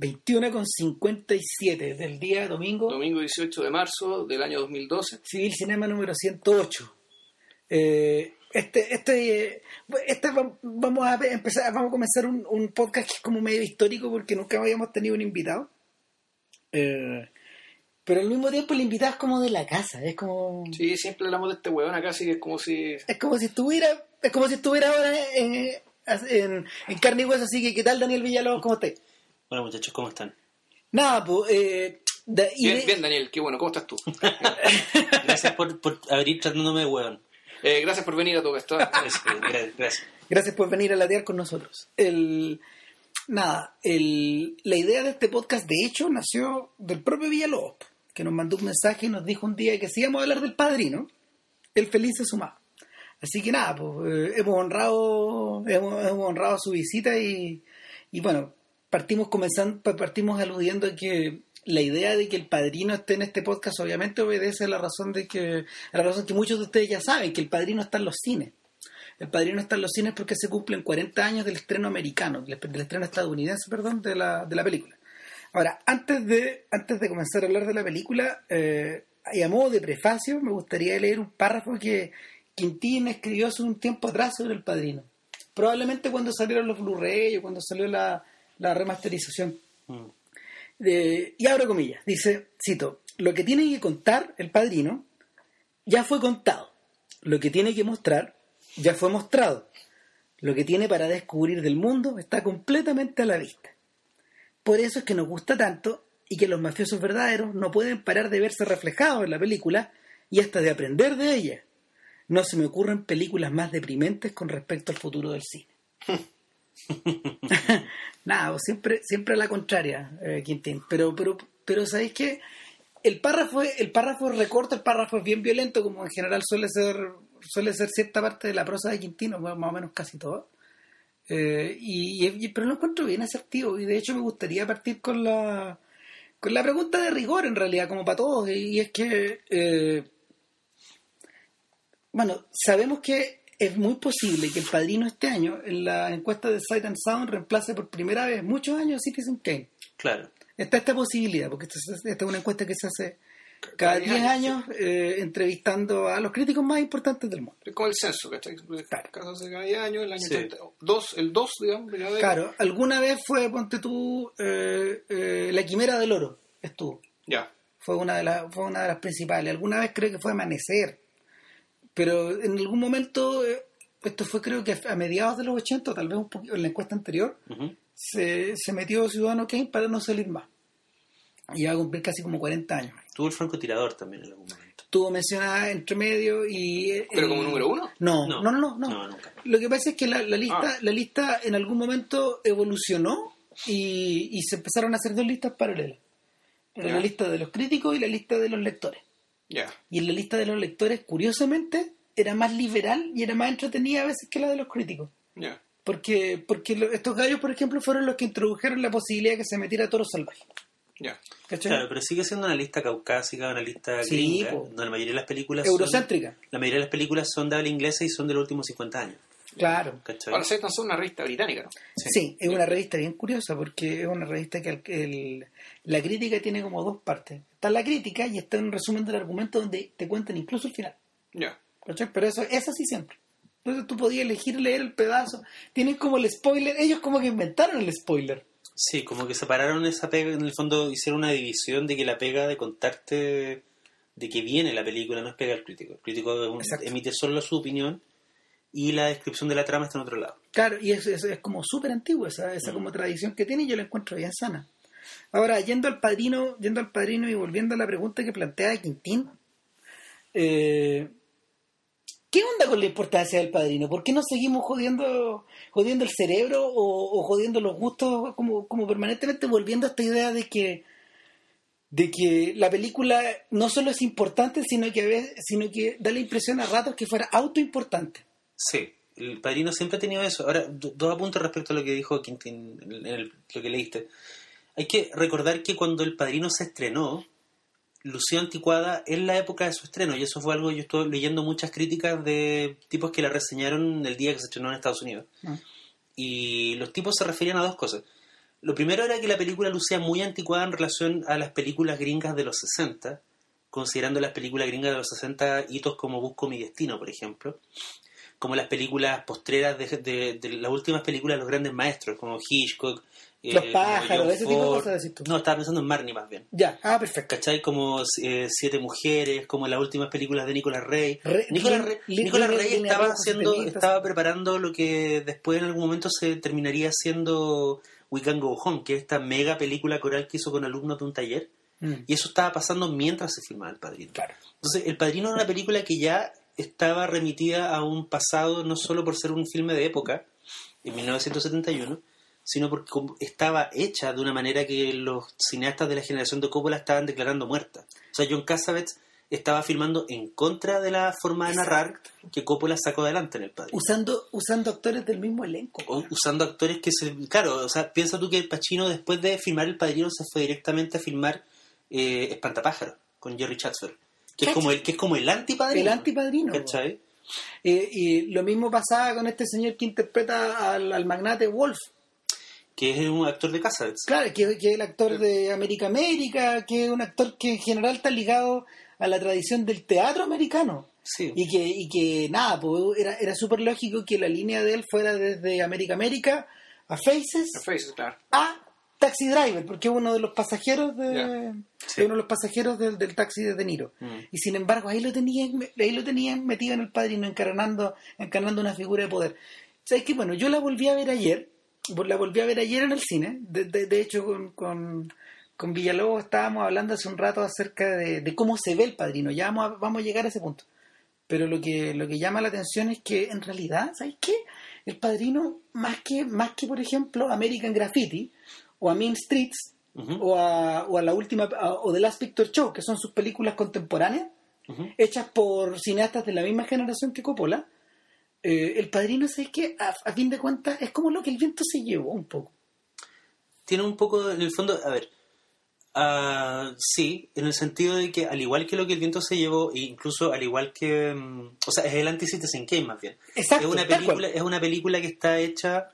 21 con 57 del día domingo. Domingo 18 de marzo del año 2012. Civil Cinema número 108. Eh, este, este, este vamos a empezar, vamos a comenzar un, un, podcast que es como medio histórico porque nunca habíamos tenido un invitado. Eh, pero al mismo tiempo el invitado es como de la casa, es como... Sí, siempre hablamos de este huevón acá, así que es como si... Es como si estuviera, es como si estuviera ahora en, en, en carne y hueso, así que ¿qué tal Daniel Villalobos? ¿Cómo estás? Bueno muchachos, ¿cómo están? Nada, pues... Eh, bien, bien, Daniel, qué bueno, ¿cómo estás tú? gracias por, por abrir tratándome de huevón. Eh, gracias por venir a todo esto. gracias, gracias. por venir a latear con nosotros. El, nada, el, la idea de este podcast, de hecho, nació del propio Villalobos, que nos mandó un mensaje y nos dijo un día que si íbamos a hablar del padrino, el feliz se sumaba. Así que nada, pues eh, hemos honrado hemos, honrado su visita y, y bueno, partimos comenzando, partimos aludiendo a que la idea de que el padrino esté en este podcast obviamente obedece a la razón de que a la razón que muchos de ustedes ya saben que el padrino está en los cines. El padrino está en los cines porque se cumplen 40 años del estreno americano del, estreno estadounidense perdón de la, de la película. Ahora antes de antes de comenzar a hablar de la película eh, y a modo de prefacio me gustaría leer un párrafo que Quintín escribió hace un tiempo atrás sobre el padrino. Probablemente cuando salieron los Blu-ray o cuando salió la, la remasterización mm y abro comillas, dice, cito, lo que tiene que contar el padrino ya fue contado, lo que tiene que mostrar ya fue mostrado, lo que tiene para descubrir del mundo está completamente a la vista. Por eso es que nos gusta tanto y que los mafiosos verdaderos no pueden parar de verse reflejados en la película y hasta de aprender de ella. No se me ocurren películas más deprimentes con respecto al futuro del cine. Nada, siempre, siempre a la contraria, eh, Quintín. Pero, pero, pero ¿sabéis qué? El párrafo, el párrafo recorta, el párrafo es bien violento, como en general suele ser, suele ser cierta parte de la prosa de Quintino, más o menos casi todo. Eh, y, pero lo encuentro bien asertivo, y de hecho me gustaría partir con la, con la pregunta de rigor, en realidad, como para todos, y, es que, eh, bueno, sabemos que es muy posible que el padrino este año, en la encuesta de Sight and Sound, reemplace por primera vez muchos años a Citizen Kane. Claro. Está esta posibilidad, porque esta, es una encuesta que se hace cada 10 años, eh, entrevistando a los críticos más importantes del mundo. Es como el censo, ¿cachai? Claro. cada 10 años, el año dos, el 2, digamos. Claro, alguna vez fue, ponte tú, eh, eh, la quimera del oro, estuvo. Ya. Fue una, de las, fue una de las principales. Alguna vez creo que fue Amanecer pero en algún momento, eh, esto fue creo que a mediados de los 80, tal vez un poquito en la encuesta anterior, se, se, metió Ciudadano Kane para no salir más. Y va a cumplir casi como 40 años. Tuvo el francotirador también en algún momento. Tuvo mencionada entre medio y... Eh, ¿Pero como número uno? No, no, no, no. Lo que pasa es que la, la lista, ah. la lista en algún momento evolucionó y, y se empezaron a hacer dos listas paralelas. La lista de los críticos y la lista de los lectores. Y en la lista de los lectores, curiosamente, era más liberal y era más entretenida a veces que la de los críticos. Porque, porque estos gallos, por ejemplo, fueron los que introdujeron la posibilidad de que se metiera toro salvaje. Claro, pero sigue siendo una lista caucásica, una lista gringa, donde la mayoría de las películas Eurocéntrica. la mayoría de las películas son de habla inglesa y son de los últimos 50 años. Claro. Ahora se son una revista británica, ¿no? Sí, es una revista bien curiosa porque es una revista que el, la crítica tiene como dos partes. Está la crítica y está un resumen del argumento donde te cuentan incluso el final. Ya. Pero eso es así siempre. Entonces tú podías elegir leer el pedazo. Tienen como el spoiler. Ellos como que inventaron el spoiler. Sí, como que separaron esa pega. En el fondo hicieron una división de que la pega de contarte de que viene la película no es pega al crítico. El crítico emite solo su opinión y la descripción de la trama está en otro lado. Claro, y es, es, como súper antiguo esa, esa mm. como tradición que tiene y yo la encuentro bien sana. Ahora, yendo al padrino, yendo al padrino y volviendo a la pregunta que plantea Quintín, eh, ¿qué onda con la importancia del padrino? ¿Por qué no seguimos jodiendo, jodiendo el cerebro o, jodiendo los gustos, como, como permanentemente volviendo a esta idea de que de que la película no solo es importante, sino que a veces, sino que da la impresión a ratos que fuera autoimportante. Sí, el padrino siempre ha tenido eso. Ahora, dos apuntes respecto a lo que dijo Quintín, en lo que leíste. Hay que recordar que cuando El Padrino se estrenó, lució anticuada en la época de su estreno, y eso fue algo, yo estuve leyendo muchas críticas de tipos que la reseñaron el día que se estrenó en Estados Unidos. Ah. Y los tipos se referían a dos cosas. Lo primero era que la película lucía muy anticuada en relación a las películas gringas de los 60, considerando las películas gringas de los 60 hitos como Busco mi destino, por ejemplo, como las películas postreras de, de las últimas películas de los grandes maestros, como Hitchcock, los eh, pájaros, ese tipo de cosas decís tú. No, estaba pensando en Marnie más bien. Ya, ah, perfecto. ¿Cachai? Como eh, Siete Mujeres, como las últimas películas de Nicolas Rey. Nicolas, Rey, estaba haciendo, estaba preparando lo que después en algún momento se terminaría siendo We Can Go Home, que es esta mega película coral que hizo con alumnos de un taller. Mm. Y eso estaba pasando mientras se filmaba El Padrino. Claro. Entonces, El Padrino era una película que ya estaba remitida a un pasado, no solo por ser un filme de época, en 1971, sino porque estaba hecha de una manera que los cineastas de la generación de Coppola estaban declarando muerta. O sea, John Cassavetes estaba filmando en contra de la forma de narrar que Coppola sacó adelante en el padre. Usando, usando actores del mismo elenco. usando actores que se... Claro, o sea, piensa tú que el Pacino después de filmar El Padrino se fue directamente a filmar eh, Espantapájaro con Jerry Chatsworth. Que es, como el, que es como el antipadrino. El antipadrino. ¿Cachai? Eh, y lo mismo pasaba con este señor que interpreta al, al magnate Wolf que es un actor de casa. Claro, que, es el actor de América América, que es un actor que en general está ligado a la tradición del teatro americano. Sí. Y que, y que nada, pues era, era súper lógico que la línea de él fuera desde América América a Faces, a, Faces, claro. a Taxi Driver, porque es uno de los pasajeros de, uno de los pasajeros del, del taxi de De Niro. Mm. Y sin embargo, ahí lo tenían, ahí lo tenían metido en el padrino, encarnando, encarnando una figura de poder. ¿Sabes qué? Bueno, yo la volví a ver ayer la volví a ver ayer en el cine. De, de, hecho, con, con, con, Villalobos estábamos hablando hace un rato acerca de, cómo se ve el padrino. Ya vamos a, vamos a llegar a ese punto. Pero lo que, lo que llama la atención es que en realidad, ¿sabes qué? El padrino, más que, más que por ejemplo American Graffiti o a Mean Streets o, a, o a la última o The Last Picture Show, que son sus películas contemporáneas, hechas por cineastas de la misma generación que Coppola, eh, el padrino, ¿sabes qué? A, fin de cuentas, es como lo que el viento se llevó un poco. Tiene un poco, en el fondo, a ver, uh, sí, en el sentido de que al igual que lo que el viento se llevó, e incluso al igual que, mm, o sea, es el anti-Citizen Kane más bien. Exacto, es una película, es una película que está hecha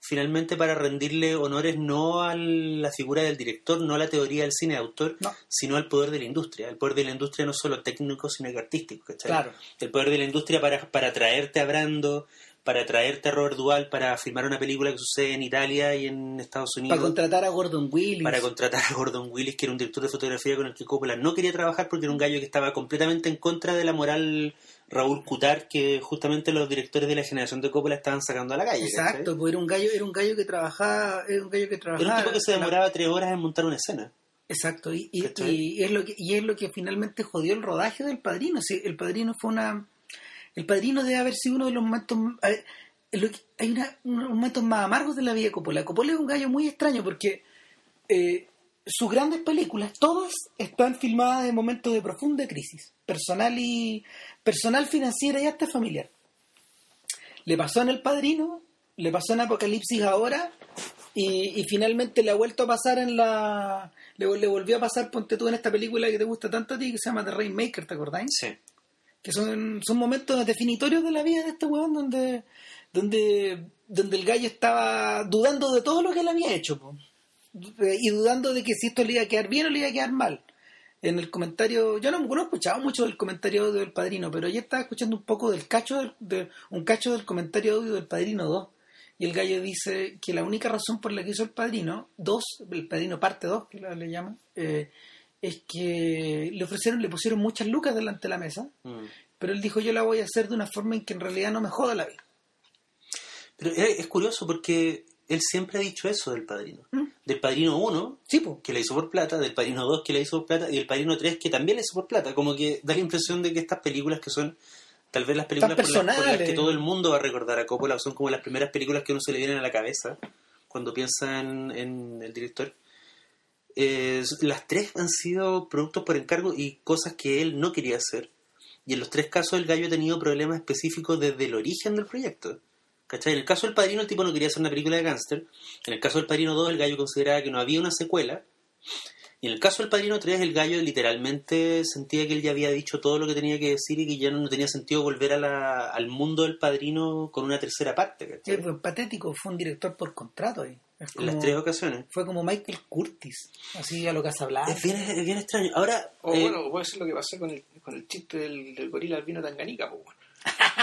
finalmente para rendirle honores no a la figura del director, no a la teoría del cine de autor, sino al poder de la industria. El poder de la industria no solo técnico, sino que artístico. Claro. El poder de la industria para, para traerte a Brando, para traerte a Robert Dual para filmar una película que sucede en Italia y en Estados Unidos. Para contratar a Gordon Willis. Para contratar a Gordon Willis, que era un director de fotografía con el que Coppola no quería trabajar porque era un gallo que estaba completamente en contra de la moral Raúl Cutar que justamente los directores de la generación de Coppola estaban sacando a la calle. Exacto, pues era un gallo, era un gallo que trabajaba, era un gallo que trabajaba. Era un tipo que se demoraba tres horas en montar una escena. Exacto, y, y, es lo que, y es lo que finalmente jodió el rodaje del padrino. Sí, el padrino fue una. El padrino debe haber sido uno de los momentos. hay una, unos momentos más amargos de la vida de Coppola. Coppola es un gallo muy extraño porque eh, sus grandes películas, todas están filmadas en momentos de profunda crisis, personal y personal financiera y hasta familiar. Le pasó en El Padrino, le pasó en Apocalipsis ahora y, finalmente le ha vuelto a pasar en la... Le, volvió a pasar, ponte tú en esta película que te gusta tanto a ti, que se llama The Rainmaker, ¿te acordáis? Sí. Que son, son momentos definitorios de la vida de este weón donde, donde, donde el gallo estaba dudando de todo lo que él había hecho. Y dudando de que si esto le iba a quedar bien o le iba a quedar mal en el comentario, yo no, no he escuchado mucho del comentario audio del Padrino, pero ya estaba escuchando un poco del cacho, de, un cacho del comentario audio del Padrino 2. Y el gallo dice que la única razón por la que hizo el Padrino 2, el Padrino parte 2, que le llaman, eh, es que le ofrecieron, le pusieron muchas lucas delante de la mesa, mm. pero él dijo yo la voy a hacer de una forma en que en realidad no me joda la vida. Pero es curioso porque él siempre ha dicho eso del Padrino. ¿Mm? Del Padrino 1, que le hizo por plata, del Padrino 2, que le hizo por plata, y del Padrino 3, que también le hizo por plata. Como que da la impresión de que estas películas que son tal vez las películas por las, que todo el mundo va a recordar a Coppola, son como las primeras películas que uno se le vienen a la cabeza cuando piensa en, el director. las tres han sido productos por encargo y cosas que él no quería hacer. Y en los tres casos el gallo ha tenido problemas específicos desde el origen del proyecto. ¿Cachai? En el caso del Padrino, el tipo no quería hacer una película de gángster. En el caso del Padrino 2, el gallo consideraba que no había una secuela. Y en el caso del Padrino 3, el gallo literalmente sentía que él ya había dicho todo lo que tenía que decir y que ya no, tenía sentido volver a al mundo del Padrino con una tercera parte. ¿cachai? fue patético, fue un director por contrato ahí. en las tres ocasiones. Fue como Michael Curtis, así a lo que has hablado. Es bien, es bien extraño. Ahora. O eh, bueno, puede ser lo que pasó con el, con el chiste del, del gorila albino tanganica, pues bueno.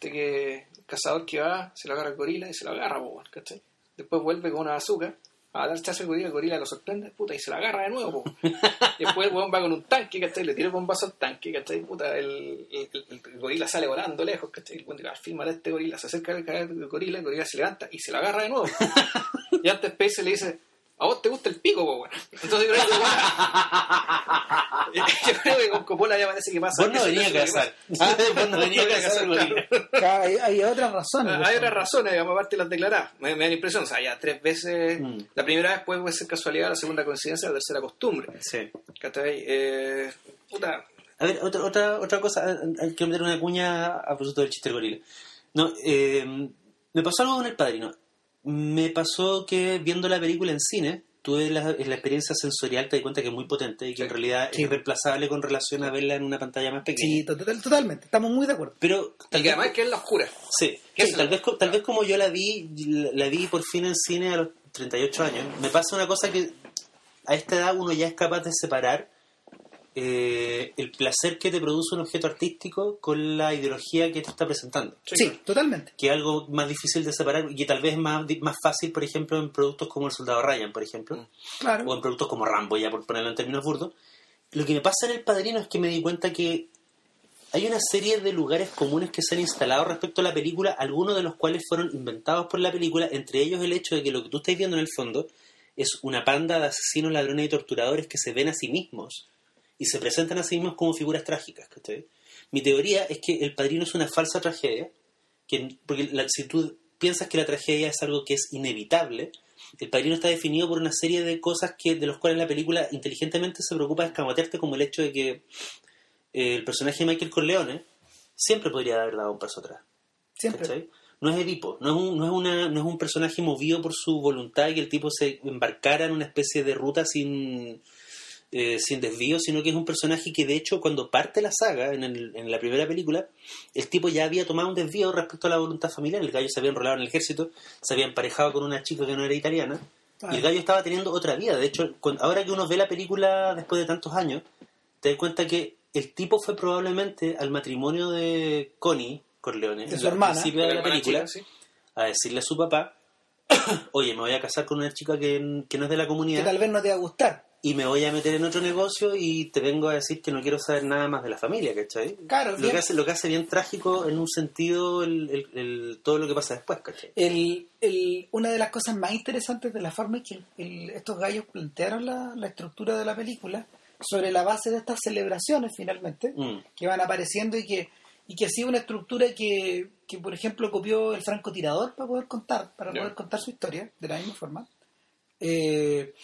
este que el cazador que va, se lo agarra el gorila y se lo agarra, bueno, ¿cachai? Después vuelve con una azúcar a dar chazo al gorila, el gorila lo sorprende, puta, y se la agarra de nuevo, po. después el weón va con un tanque, ¿cachai? Le tira el bombazo al tanque, ¿cachai? Puta, el, el, el, gorila sale volando lejos, ¿cachai? El weón filma a este gorila, se acerca al gorila, el gorila se levanta y se la agarra de nuevo. y antes Pace le dice, a vos te gusta el pico, po, bueno. Entonces yo creo que, yo creo que con Coppola ya parece que pasa. Vos no venías a casar. Ah, vos no venías a casar, hay, hay otras razones. hay otras razones, digamos, aparte las declaradas. Me, me, da la impresión, o sea, ya tres veces, mm. la primera vez puede ser casualidad, la segunda coincidencia, la tercera costumbre. Sí. ¿Cachai? Eh, puta. A ver, otra, otra, otra cosa, hay que meter una cuña a propósito del chiste del gorila. No, eh, me pasó algo con el padrino me pasó que viendo la película en cine, tuve la, la experiencia sensorial, te di cuenta que es muy potente y que en realidad es reemplazable con relación a verla en una pantalla más pequeña. Sí, totalmente, estamos muy de acuerdo. Pero tal y que además que es la oscura. Sí, tal, vez, tal vez como yo la vi, la, vi por fin en cine a los 38 años, me pasa una cosa que a esta edad uno ya es capaz de separar eh, el placer que te produce un objeto artístico con la ideología que te está presentando. Sí, totalmente. Que es algo más difícil de separar y que tal vez es más, más fácil, por ejemplo, en productos como El Soldado Ryan, por ejemplo. Mm. Claro. O en productos como Rambo, ya por ponerlo en términos burdos. Lo que me pasa en El Padrino es que me di cuenta que hay una serie de lugares comunes que se han instalado respecto a la película, algunos de los cuales fueron inventados por la película, entre ellos el hecho de que lo que tú estás viendo en el fondo es una panda de asesinos, ladrones y torturadores que se ven a sí mismos y se presentan a sí mismos como figuras trágicas. Mi teoría es que el padrino es una falsa tragedia, que, porque la, si tú piensas que la tragedia es algo que es inevitable, el padrino está definido por una serie de cosas que de los cuales la película inteligentemente se preocupa de escamotearte, como el hecho de que eh, el personaje de Michael Corleone siempre podría haber dado un paso atrás. Siempre. No es Edipo, no es, un, no, es una, no es un personaje movido por su voluntad y que el tipo se embarcara en una especie de ruta sin, eh, sin desvío, sino que es un personaje que de hecho cuando parte la saga, en, en, la primera película, el tipo ya había tomado un desvío respecto a la voluntad familiar, el gallo se había enrolado en el ejército, se había emparejado con una chica que no era italiana, y el gallo estaba teniendo otra vida. De hecho, ahora que uno ve la película después de tantos años, te das cuenta que el tipo fue probablemente al matrimonio de Connie Corleone, de su hermana, principio de la, película, a decirle a su papá, oye, me voy a casar con una chica que, que no es de la comunidad. Que tal vez no te va a gustar y me voy a meter en otro negocio y te vengo a decir que no quiero saber nada más de la familia, ¿cachai? Claro, lo que hace Lo que hace bien trágico en un sentido el, el, todo lo que pasa después, ¿cachai? El, el, una de las cosas más interesantes de la forma en que estos gallos plantearon la, la, estructura de la película sobre la base de estas celebraciones finalmente mm. que van apareciendo y que y que ha sido una estructura que, que por ejemplo copió el francotirador para poder contar para poder contar su historia de la misma forma eh,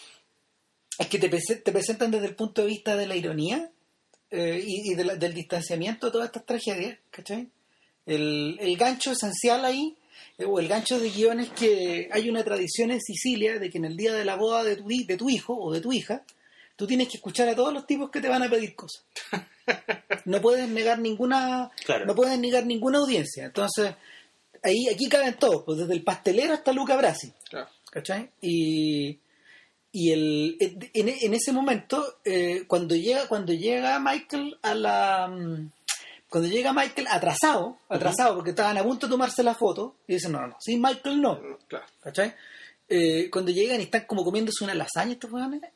es que te, te, presentan desde el punto de vista de la ironía eh, y, del distanciamiento de todas estas tragedias, ¿cachai? El, el gancho esencial ahí, eh, o el gancho de guion es que hay una tradición en Sicilia de que en el día de la boda de tu, de tu hijo o de tu hija, tú tienes que escuchar a todos los tipos que te van a pedir cosas. No puedes negar ninguna, no puedes negar ninguna audiencia. Entonces, ahí aquí caben todos, pues desde el pastelero hasta Luca Brasi. ¿Cachai? Y y el, en, ese momento, eh, cuando llega cuando llega Michael a la... Mm, cuando llega Michael atrasado, atrasado porque estaban a punto de tomarse la foto, y dicen, no, no, no, sin Michael no. ¿Cachai? Eh, cuando llegan y están como comiéndose una lasaña estos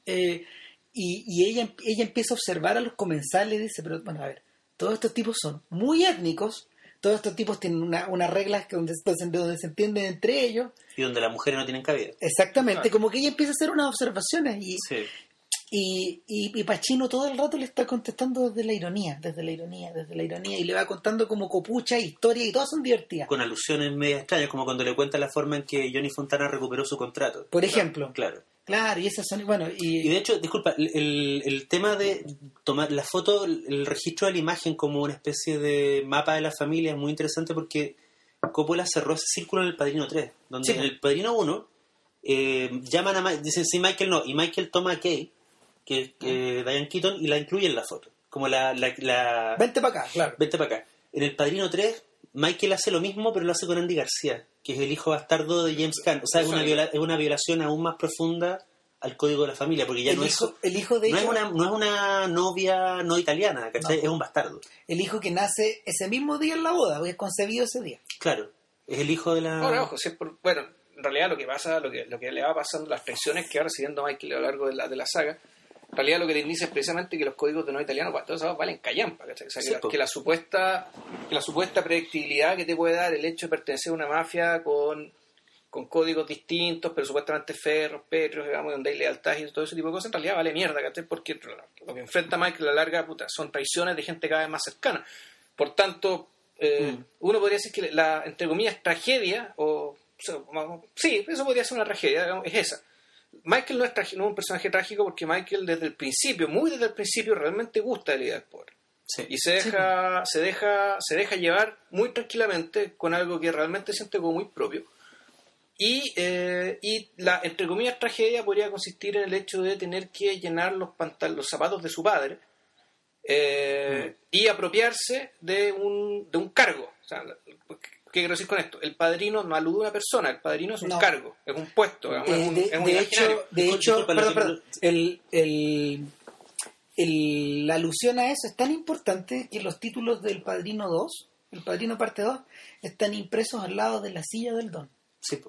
eh, y, y ella, ella empieza a observar a los comensales y dice, pero bueno, a ver, todos estos tipos son muy étnicos, todos estos tipos tienen unas una reglas que donde, donde se entienden entre ellos. Y donde las mujeres no tienen cabida. Exactamente, como que ella empieza a hacer unas observaciones y, y, y, Pachino todo el rato le está contestando desde la ironía, desde la ironía, desde la ironía, y le va contando como copucha, historia, y todas son divertidas. Con alusiones medio extrañas, como cuando le cuenta la forma en que Johnny Fontana recuperó su contrato. Por ejemplo. Claro. Claro, y esas son, bueno, y... y de hecho, disculpa, el, el, tema de tomar la foto, el registro de la imagen como una especie de mapa de la familia es muy interesante porque Coppola cerró ese círculo en el Padrino 3, donde en el Padrino 1 eh, llaman a dicen sí Michael no, y Michael toma a Kay, que es Diane Keaton, y la incluye en la foto. Como la... la, Vente para acá, claro. Vente para acá. En el Padrino 3 Michael hace lo mismo, pero lo hace con Andy García, que es el hijo bastardo de James Caan. O sea, es una, viola- es una violación aún más profunda al código de la familia, porque ya el, no hijo, es, el hijo de no es hecho, una, no es una novia no italiana, ¿cachai? No. Es un bastardo. el hijo que nace ese mismo día en la boda, porque es concebido ese día. Claro, es el hijo de la... Ahora, ojo, si es por- bueno, en realidad lo que pasa, lo que, lo que le va pasando, las tensiones que va recibiendo Michael a lo largo de la, de la saga, en realidad lo que le indica es precisamente que los códigos de no italiano, pues, todos valen callampa, sea, que, Sí, la, po. que la supuesta que la supuesta predictibilidad que te puede dar el hecho de pertenecer a una mafia con, con códigos distintos, pero supuestamente ferros, petros, digamos, donde hay lealtad y todo ese tipo de cosas, en realidad vale mierda, ¿cachai? Porque lo que enfrenta Michael a la larga, puta, son traiciones de gente cada vez más cercana. Por tanto, eh, Mm. uno podría decir que la, entre comillas, tragedia, o, o sea, sí, eso podría ser una tragedia, digamos, es esa. Michael no es, tragi- no es un personaje trágico porque Michael desde el principio, muy desde el principio, realmente gusta de la idea del poder. Sí. Y se deja, se deja, se deja llevar muy tranquilamente con algo que realmente siente como muy propio. Y, eh, y la, entre comillas, tragedia podría consistir en el hecho de tener que llenar los, pantal los zapatos de su padre eh, y apropiarse de un, de un cargo. O sea, ¿Qué quiero decir con esto? El padrino no alude a una persona, el padrino es un No. cargo, es un puesto, digamos, Eh, es un, de, es un de hecho, de hecho perdón, perdón, el, el, el- la alusión a eso es tan importante que los títulos del Padrino 2, el Padrino Parte 2, están impresos al lado de la silla del Don. Sí,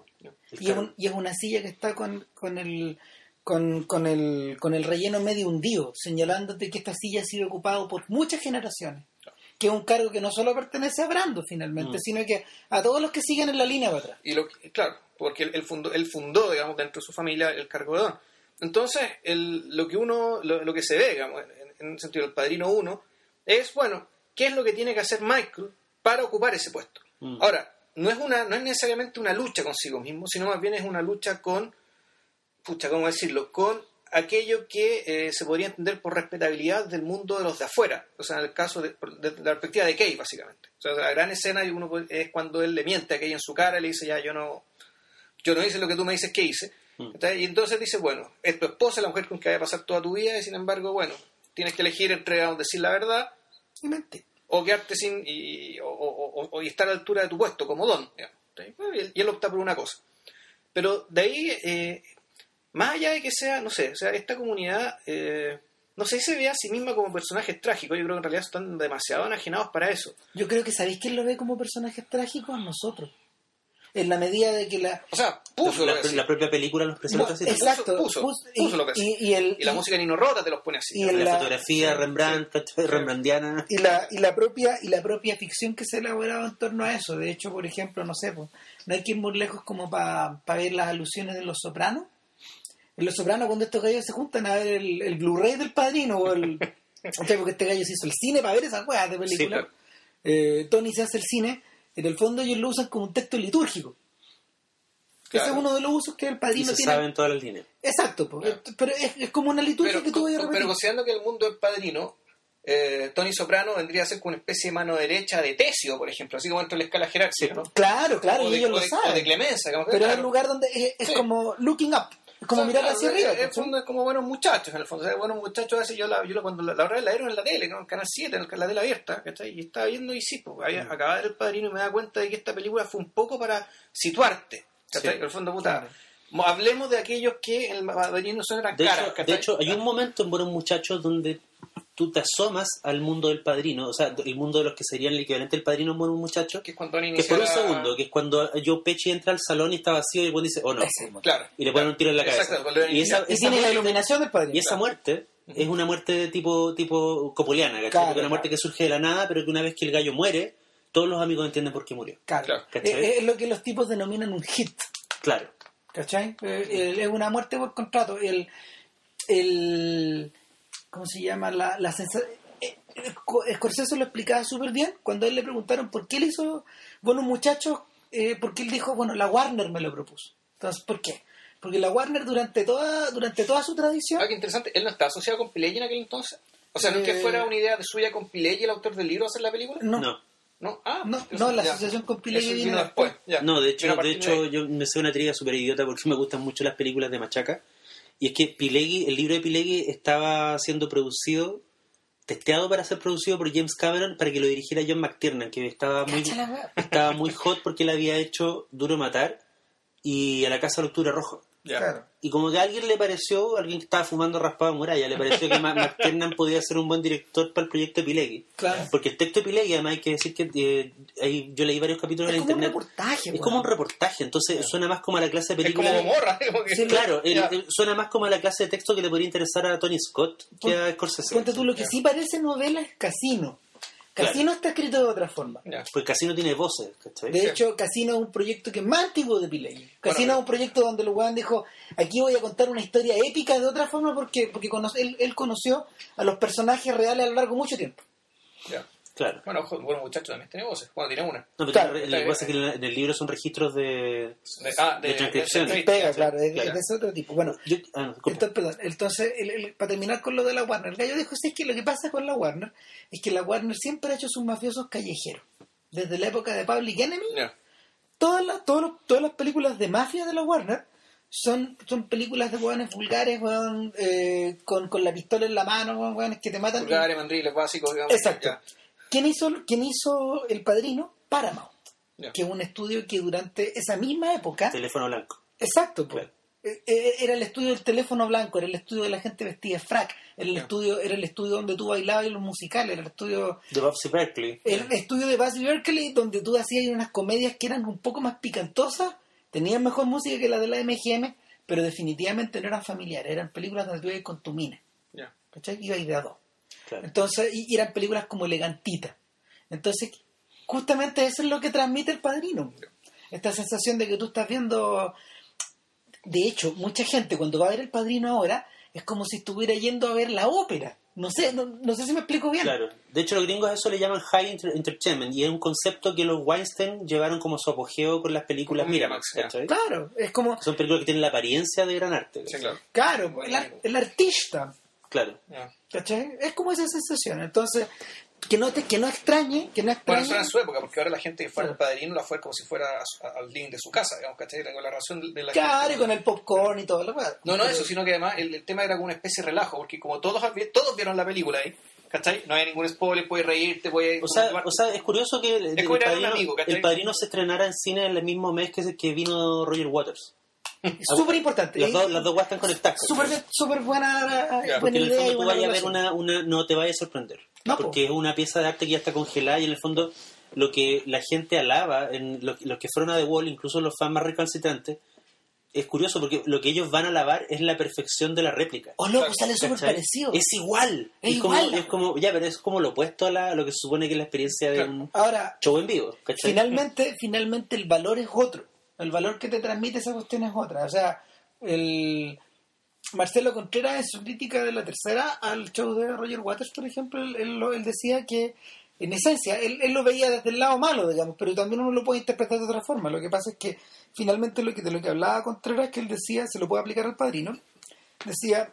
es, un- y es una silla que está con, con el con, con el con el relleno medio hundido, señalándote que esta silla ha sido ocupada por muchas generaciones. Que es un cargo que no solo pertenece a Brando finalmente, Mm. sino que a todos los que siguen en la línea para atrás. Y lo, que- claro, porque él, él fundó, él fundó, digamos, dentro de su familia el cargo de don. Entonces, el, lo que uno, lo, lo que se ve, digamos, en, en el sentido del padrino uno, es, bueno, ¿qué es lo que tiene que hacer Michael para ocupar ese puesto? Mm. Ahora, no es, una, no es necesariamente una lucha consigo mismo, sino más bien es una lucha con, pucha, ¿cómo decirlo? Con aquello que eh, se podría entender por respetabilidad del mundo de los de afuera. O sea, en el caso de, de- de la perspectiva de Kay, básicamente. O sea, la gran escena uno puede- es cuando él le miente a Kay en su cara y le dice, ya, yo no, yo no hice lo que tú me dices que hice. Mm. ¿Está? Y entonces dice, bueno, es tu esposa, la mujer con que vaya a pasar toda tu vida, y sin embargo, bueno, tienes que elegir entre decir la verdad Y mente. o quedarte sin y, o, o- o- o estar a la altura de tu puesto como don. digamos. Y él opta por una cosa. Pero de ahí, eh, más allá de que sea, no sé, o sea, esta comunidad, eh, no sé si se ve a sí misma como personajes trágicos, yo creo que en realidad están demasiado enajenados para eso. Yo creo que sabéis quién lo ve como personajes trágicos nosotros. En la medida de que la. O sea, puso la, propia película los presenta No, así. exacto. puso- puso- puso y, lo que y- y el, Y la música Nino Rota te los pone así. y la, la- fotografía sí, Rembrandt, ¿cachai? Rembrandtiana. y la, y la propia y la propia ficción que se ha elaborado en torno a eso. De hecho, por ejemplo, no sé, pues, no hay que ir muy lejos como para ver las alusiones de Los Sopranos. En Los Sopranos, cuando estos gallos se juntan a ver el, el Blu-ray del padrino, o el, ¿cachai? porque este gallo se hizo el cine para ver esas weas de película. claro. Eh, Tony se hace el cine, en el fondo ellos lo usan como un texto litúrgico. Ese Claro. es uno de los usos que el Y padrino se tiene. saben todas las líneas. Exacto. Claro. pero es, es como una liturgia pero, que tú vayas a pero considerando que el mundo del padrino, eh, Tony Soprano vendría a ser como una especie de mano derecha de Tesio, por ejemplo, así como dentro de la escala jerárquica, ¿no? Claro, claro, o y de, ellos o lo de- saben. o de Clemencia, digamos, Pero es el lugar donde es, es Sí. como looking up, es como O sea, mirar hacia en- arriba. En fondo es como buenos muchachos, en el fondo. O sea, buenos muchachos, así yo, la, yo la- cuando la, la dieron en la tele, ¿no? en Canal 7, en la tele abierta, ¿cachai? Y estaba viendo y sí, pues, había, Mm. acababa de ver el padrino y me da cuenta de que esta película fue un poco para situarte. Sí. En el fondo, puta. Claro. Hablemos de aquellos que el padrino son eran De caras, de hecho, hay un momento en Buenos Muchachos donde tú te asomas al mundo del padrino, o sea, el mundo de los que serían el equivalente del padrino en Buenos Muchachos, que es cuando han que es por un segundo, que es cuando Joe Pesci entra al salón y está vacío y el buen dice, oh no, Claro. y le ponen un tiro en la cabeza. Exacto, Y esa, Y esa tiene la muerte, iluminación del padrino. y esa muerte es una muerte de tipo, tipo copuliana, ¿cachai? Claro, una muerte que surge de la nada, pero que una vez que el gallo muere, todos los amigos entienden por qué murió. Claro. Claro. ¿Cachai? Es, es lo que los tipos denominan un hit. Claro. ¿Cachai? Eh, Es una muerte por contrato. El, el ¿cómo se llama? La, la eh, eh, Co- Scorsese lo explicaba súper bien cuando a él le preguntaron por qué él hizo Buenos Muchachos, eh, porque él dijo, bueno, la Warner me lo propuso. Entonces, ¿por qué? Porque la Warner durante toda, durante toda su tradición, Ah, qué interesante. Él no está asociado con Pileggi en aquel entonces. O sea, no es que Eh, fuera una idea de suya con Pileggi, el autor del libro, hacer la película. no, No. No, ah, no, no, la ya. asociación con Pileggi Eso viene vino después. ya. No, de hecho, de hecho yo me sé una triga súper idiota porque me gustan mucho las películas de Machaca. Y es que Pileggi, el libro de Pileggi estaba siendo producido testeado para ser producido por James Cameron para que lo dirigiera John McTiernan, que estaba muy, estaba muy hot porque él había hecho Duro Matar y A la Casa del Octubre Rojo. Claro. Y como que a alguien le pareció, alguien que estaba fumando raspado muralla, le pareció que McTiernan podía ser un buen director para el proyecto de Pilegui. Claro. Porque el texto de Pilegui, además hay que decir que eh, ahí yo leí varios capítulos Es en como un internet. reportaje, es como un reportaje, entonces suena más como a la clase de Es como película. morra. como que- Sí, Claro, el- Ya. el- suena más como a la clase de texto que le podría interesar a Tony Scott que a Scorsese. Ponte tú, lo que sí parece novela es Casino. Casino está escrito de otra forma. Ya. Pues casi no tiene voces, ¿cachai? De hecho, Casino es un proyecto que es más antiguo de Pilegui. Casino Bueno, es un proyecto donde el weón dijo, aquí voy a contar una historia épica de otra forma porque, porque cono- él, él conoció a los personajes reales a lo largo de mucho tiempo. Claro. Bueno, ojo, bueno, muchacho también tiene voces. Bueno, tiene una. No, pero Claro, lo que pasa es que en el libro son registros de... De, ah, de, De transcripción. de- Pega, claro, es, claro. es de ese otro tipo. Bueno, Yo- ah, entonces, perdón, entonces el- el- para terminar con lo de la Warner, el gallo dijo, sí, es que lo que pasa con la Warner es que la Warner siempre ha hecho sus mafiosos callejeros. Desde la época de Public Enemy, Ya. todas las, todos los- todas las películas de mafia de la Warner son, son películas de hueones vulgares, hueón, eh, con, con la pistola en la mano, hueones que te matan. Vulgares, mandriles básicos, digamos. Exacto. Ya. ¿Quién hizo, ¿Quién hizo El Padrino? Paramount, que es un estudio que durante esa misma época... Teléfono blanco. Exacto, pues. Claro. Eh, eh, Era el estudio del teléfono blanco, era el estudio de la gente vestida de frac, era el estudio, era el estudio donde tú bailabas en los musicales, era el estudio, De Bobsy Berkeley. el estudio de Buzz Berkeley donde tú hacías unas comedias que eran un poco más picantosas, tenían mejor música que la de la MGM, pero definitivamente no eran familiares, eran películas donde tú ibas con tu mina, Ya. ¿cachai? Ibas de a dos. Claro. Entonces, y, eran películas como elegantitas. Entonces, justamente eso es lo que transmite el padrino. Esta sensación de que tú estás viendo. De hecho, mucha gente cuando va a ver el padrino ahora es como si estuviera yendo a ver la ópera. No sé, no, no sé si me explico bien. Claro. De hecho, los gringos a eso le llaman high enter- entertainment y es un concepto que los Weinstein llevaron como su apogeo con las películas Miramax. Claro, es como. Son películas que tienen la apariencia de gran arte. Claro. Claro, el, ar- el artista. Claro. ¿Cachai? Es como esa sensación. Entonces, que no, te, que no extrañe, que no Bueno, extrañe. eso era en su época, porque ahora la gente que fue al Claro. padrino la fue como si fuera a al link de su casa, digamos, ¿cachai? Con la razón de- la Claro, gente. y con el popcorn y todo lo demás. No, no eso, sino que además el, el tema era como una especie de relajo, porque como todos, todos vieron la película ahí, ¿cachai? No hay ningún spoiler, puedes reírte, puedes... O sea, o sea, es curioso que el, el padrino, amigo, ¿cachai? el Padrino se estrenara en cine en el mismo mes que, se- que vino Roger Waters. Es súper importante. Las dos, las dos guas están conectadas. Súper súper buena, Ya, buena idea y tú vayas a ver una, una... No te vayas a sorprender. No, po. porque es una pieza de arte que ya está congelada y en el fondo lo que la gente alaba, en lo- los que fueron a The Wall, incluso los fans más recalcitrantes, es curioso porque lo que ellos van a alabar es la perfección de la réplica. Oh, loco, Claro, sale súper parecido. Es igual. Es como, igual. es como, ya, pero es como lo opuesto a, la- lo que se supone que es la experiencia de Claro. un Ahora, show en vivo. ¿cachai? finalmente, finalmente el valor es otro. El valor que te transmite esa cuestión es otra. O sea, el Marcelo Contreras en su crítica de la tercera al show de Roger Waters, por ejemplo, él, decía que en esencia, él, él lo veía desde el lado malo, digamos, pero también uno lo puede interpretar de otra forma. Lo que pasa es que finalmente lo que, de lo que hablaba Contreras, que él decía, se lo puede aplicar al padrino, decía,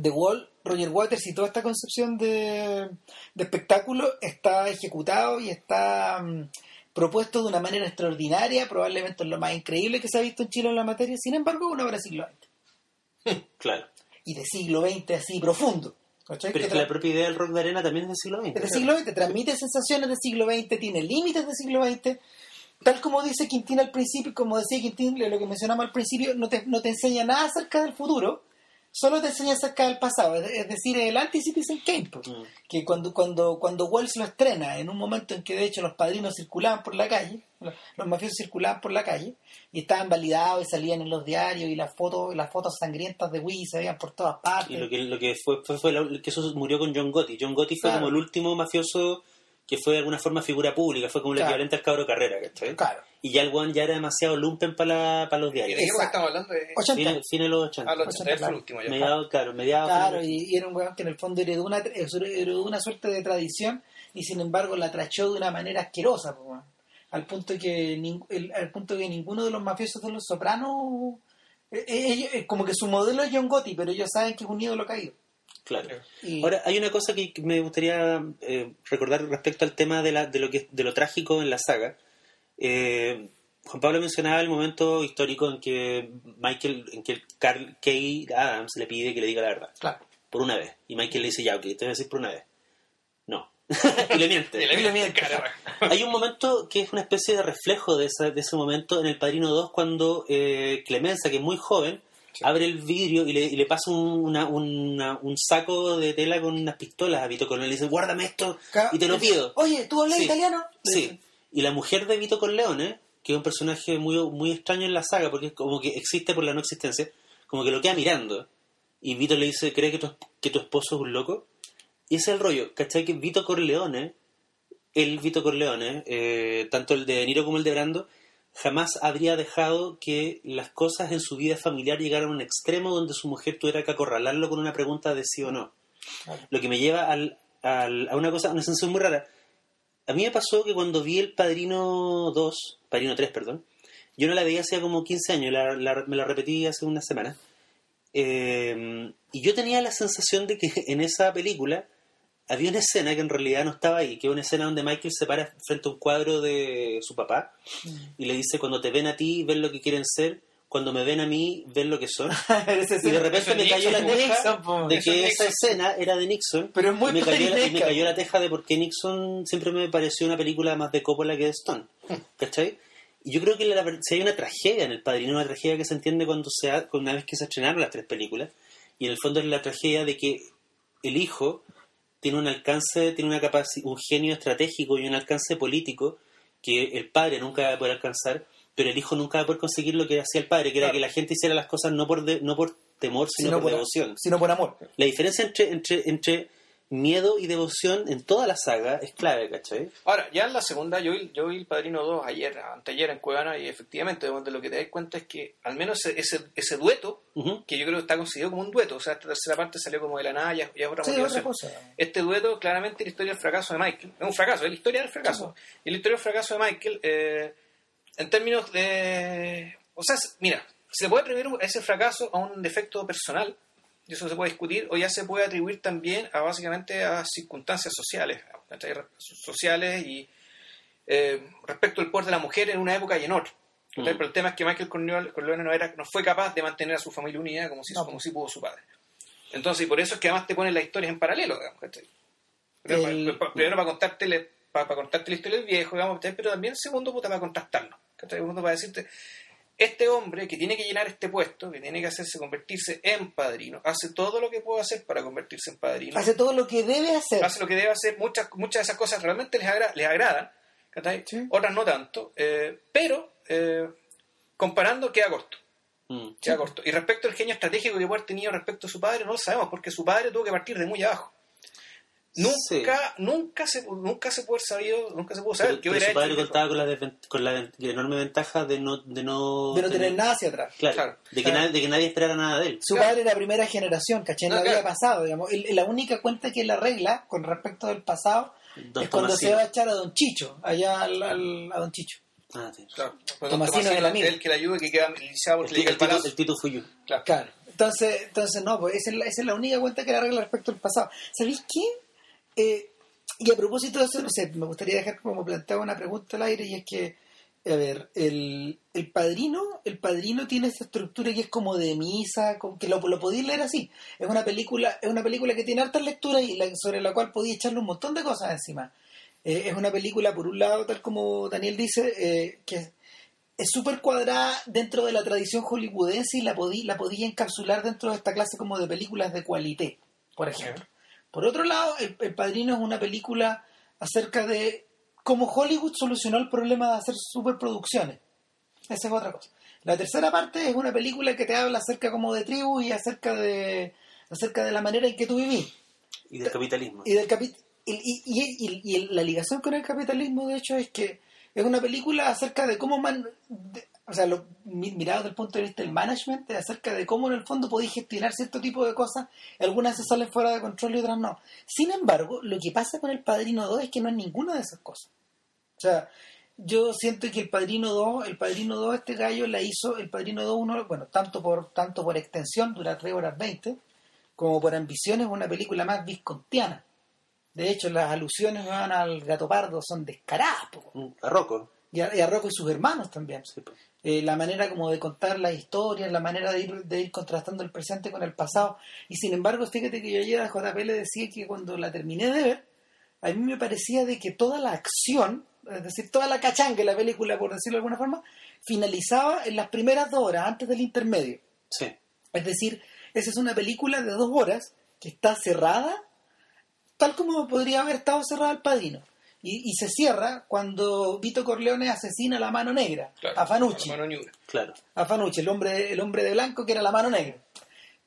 The Wall, Roger Waters y toda esta concepción de, de espectáculo está ejecutado y está mm, propuesto de una manera extraordinaria, probablemente es lo más increíble que se ha visto en Chile en la materia, sin embargo, una obra del siglo XX. Claro. Y de siglo XX así profundo. ¿cachai? Pero es Que la propia idea del rock de arena también es del siglo XX. es del siglo XX, transmite sensaciones del siglo XX, tiene límites del siglo XX. Tal como dice Quintín al principio, como decía Quintín, lo que mencionamos al principio, no te, no te enseña nada acerca del futuro, solo te enseña acerca del pasado. Es, decir, el anti-Citizen Kane. pues. Mm. Que cuando, cuando, cuando Wells lo estrena, en un momento en que de hecho los padrinos circulaban por la calle, los, los mafiosos circulaban por la calle, y estaban validados y salían en los diarios, y las fotos, las fotos sangrientas de Willy se veían por todas partes. Y lo que, lo que fue, fue, fue la- que eso murió con John Gotti. John Gotti fue Claro. como el último mafioso que fue de alguna forma figura pública, fue como el Claro. equivalente al cabro carrera, ¿cachai? Claro. Y ya el one ya era demasiado lumpen para los ¿Y de diarios. qué época Exacto. estamos hablando? De... 80. De los 80. Ah, los 80 fue claro. el último ya. Mediado, claro, mediado. Claro, y, y era un weón que en el fondo heredó una, heredó una suerte de tradición y sin embargo la trachó de una manera asquerosa, po, al punto que nin- el- al punto que ninguno de los mafiosos de los sopranos eh, eh, eh, como que su modelo es John Gotti, pero ellos saben que es un ídolo caído. Claro. Y- Ahora, hay una cosa que me gustaría eh, recordar respecto al tema de, la, de, lo que, de lo trágico en la saga. Eh, Juan Pablo mencionaba el momento histórico en que Michael, en que Carl K. Adams le pide que le diga la verdad, claro. por una vez. Y Michael le dice, ya, ok, te voy a decir por una vez. y le miente. Y le miente, cara. Hay un momento que es una especie de reflejo de, esa- de ese momento en El Padrino 2 cuando eh, Clemenza, que es muy joven, abre el vidrio y le, y le pasa un, una- una- un saco de tela con unas pistolas a Vito Corleone le dice, guárdame esto y te lo pido. Oye, ¿tú hablas Sí. italiano? Sí. Y la mujer de Vito Corleone, que es un personaje muy, muy extraño en la saga, porque es como que existe por la no existencia, como que lo queda mirando. Y Vito le dice, ¿cree que tu, que tu esposo es un loco? Y ese es el rollo, ¿cachai? Que Vito Corleone, el Vito Corleone, eh, tanto el de De Niro como el de Brando, jamás habría dejado que las cosas en su vida familiar llegaran a un extremo donde su mujer tuviera que acorralarlo con una pregunta de sí o no. Lo que me lleva al, al- a una cosa, una sensación muy rara. A mí me pasó que cuando vi El Padrino 2, Padrino 3, perdón, yo no la veía hace como 15 años, la- la- me la repetí hace una semana. Eh, y yo tenía la sensación de que en esa película había una escena que en realidad no estaba ahí, que es una escena donde Michael se para frente a un cuadro de su papá y le dice, cuando te ven a ti, ven lo que quieren ser, cuando me ven a mí, ven lo que son. Y de repente me cayó la teja Nixon, de que es esa escena era de Nixon. Pero es muy y me, cayó la, y me cayó la teja de por qué Nixon siempre me pareció una película más de Coppola que de Stone. ¿Cachai? Y yo creo que la, si hay una tragedia en El Padrino, una tragedia que se entiende cuando se ha- una vez que se estrenaron las tres películas, y en el fondo es la tragedia de que el hijo tiene un alcance, tiene una un genio estratégico y un alcance político que el padre nunca va a poder alcanzar, pero el hijo nunca va a poder conseguir lo que hacía el padre, que era que la gente hiciera las cosas no por de- no por temor, sino, por, devoción. Sino por amor. La diferencia entre, entre, entre miedo y devoción en toda la saga es clave, ¿cachai? Ahora, ya en la segunda, yo vi, yo vi El Padrino 2 ayer, anteayer en Cuevana, y efectivamente, donde lo que te das cuenta es que al menos ese, ese, ese dueto, que yo creo que está considerado como un dueto, o sea, esta tercera parte salió como de la nada, ya, ya es otra Sí, motivación. otra cosa. Este dueto, claramente, es la historia del fracaso de Michael. Es un fracaso, es la historia del fracaso. Y la historia del fracaso de Michael, eh, en términos de. O sea, mira, se puede atribuir ese fracaso a un defecto personal, y eso se puede discutir, o ya se puede atribuir también a básicamente a circunstancias sociales, ¿cachai? sociales y eh, respecto al poder de la mujer en una época y en otra. Mm. Pero el tema es que Michael Corleone, Corleone no, era, no fue capaz de mantener a su familia unida como si, No, como si pudo su padre. Entonces, y por eso es que además te ponen las historias en paralelo, digamos, ¿cachai? Primero, El- primero para contarte, la- para, para contarte la historia del viejo, digamos, pero también segundo puta, para contrastarlo. ¿cachai? Segundo para decirte, este hombre que tiene que llenar este puesto, que tiene que hacerse convertirse en padrino, hace todo lo que puede hacer para convertirse en padrino. Hace todo lo que debe hacer. hace lo que debe hacer, muchas, muchas de esas cosas realmente les, agra- les agradan, otras no tanto, eh, pero eh, comparando queda corto. Mm. Queda corto. Y respecto al genio estratégico que puede haber tenido respecto a su padre, no lo sabemos, porque su padre tuvo que partir de muy abajo. Nunca, nunca se nunca se puede sabido, nunca se pudo saber Pero, qué pero hubiera su padre el contaba con la, con la enorme ventaja de no, de no, de no tener nada hacia atrás. Claro, Claro, de, que claro. nadie, de que nadie esperara nada de él. Su Claro. padre era primera generación, ¿cachai? No había pasado, digamos. El- la única cuenta que él arregla con respecto del pasado Don es cuando Tomasino. se va a echar a Don Chicho, allá al, al- a Don Chicho. Ah, sí. Claro. Pues Tomasino Tomasino es el amigo. el que le ayuda y que queda iniciado El, porque le el el tito, palazo. el Tito Fuyu. Claro. Claro. Entonces, entonces no, pues esa es, la, esa es la única cuenta que le arregla respecto al pasado. ¿Sabéis qué? Eh, y a propósito de eso, no sé, me gustaría dejar como planteado una pregunta al aire y es que, a ver, el, el padrino, el padrino tiene esa estructura que es como de misa, como que lo, lo podéis leer así. Es una película, es una película que tiene hartas lecturas y la- sobre la cual podéis echarle un montón de cosas encima. Eh, es una película, por un lado, tal como Daniel dice, eh, que es- súper cuadrada dentro de la tradición hollywoodense y la podí, la podía encapsular dentro de esta clase como de películas de cualité, por ejemplo. Por otro lado, el, El Padrino es una película acerca de cómo Hollywood solucionó el problema de hacer superproducciones. Esa es otra cosa. La tercera parte es una película que te habla acerca como de tribu y acerca de acerca de la manera en que tú vivís Y del capitalismo. y del capi- y, y- y- y- y la ligación con el capitalismo de hecho es que es una película acerca de cómo man, de- o sea lo, mi- mirado desde el punto de vista del management acerca de cómo en el fondo podéis gestionar cierto tipo de cosas algunas se salen fuera de control y otras no sin embargo lo que pasa con el Padrino 2 es que no es ninguna de esas cosas o sea yo siento que el Padrino 2 el Padrino 2 este gallo la hizo el Padrino 2 uno bueno tanto por tanto por extensión dura 3 horas 20 como por ambición es una película más viscontiana de hecho, las alusiones van al gato pardo son descaradas, po. Mm, A Rocco. y a, y a Rocco y sus hermanos también. Sí, pues. Eh, la manera como de contar las historias, la manera de ir, de ir contrastando el presente con el pasado. Y sin embargo, fíjate que yo ayer a JP le decía que cuando la terminé de ver, a mí me parecía de que toda la acción, es decir, toda la cachanga de la película, por decirlo de alguna forma, finalizaba en las primeras dos horas, antes del intermedio. Sí. Es decir, esa es una película de dos horas que está cerrada, tal como podría haber estado cerrada el padrino. Y, y se cierra cuando Vito Corleone asesina a la mano negra, Claro, a Fanucci. la mano ñura. Claro. a Fanucci, el hombre, el hombre de blanco que era la mano negra.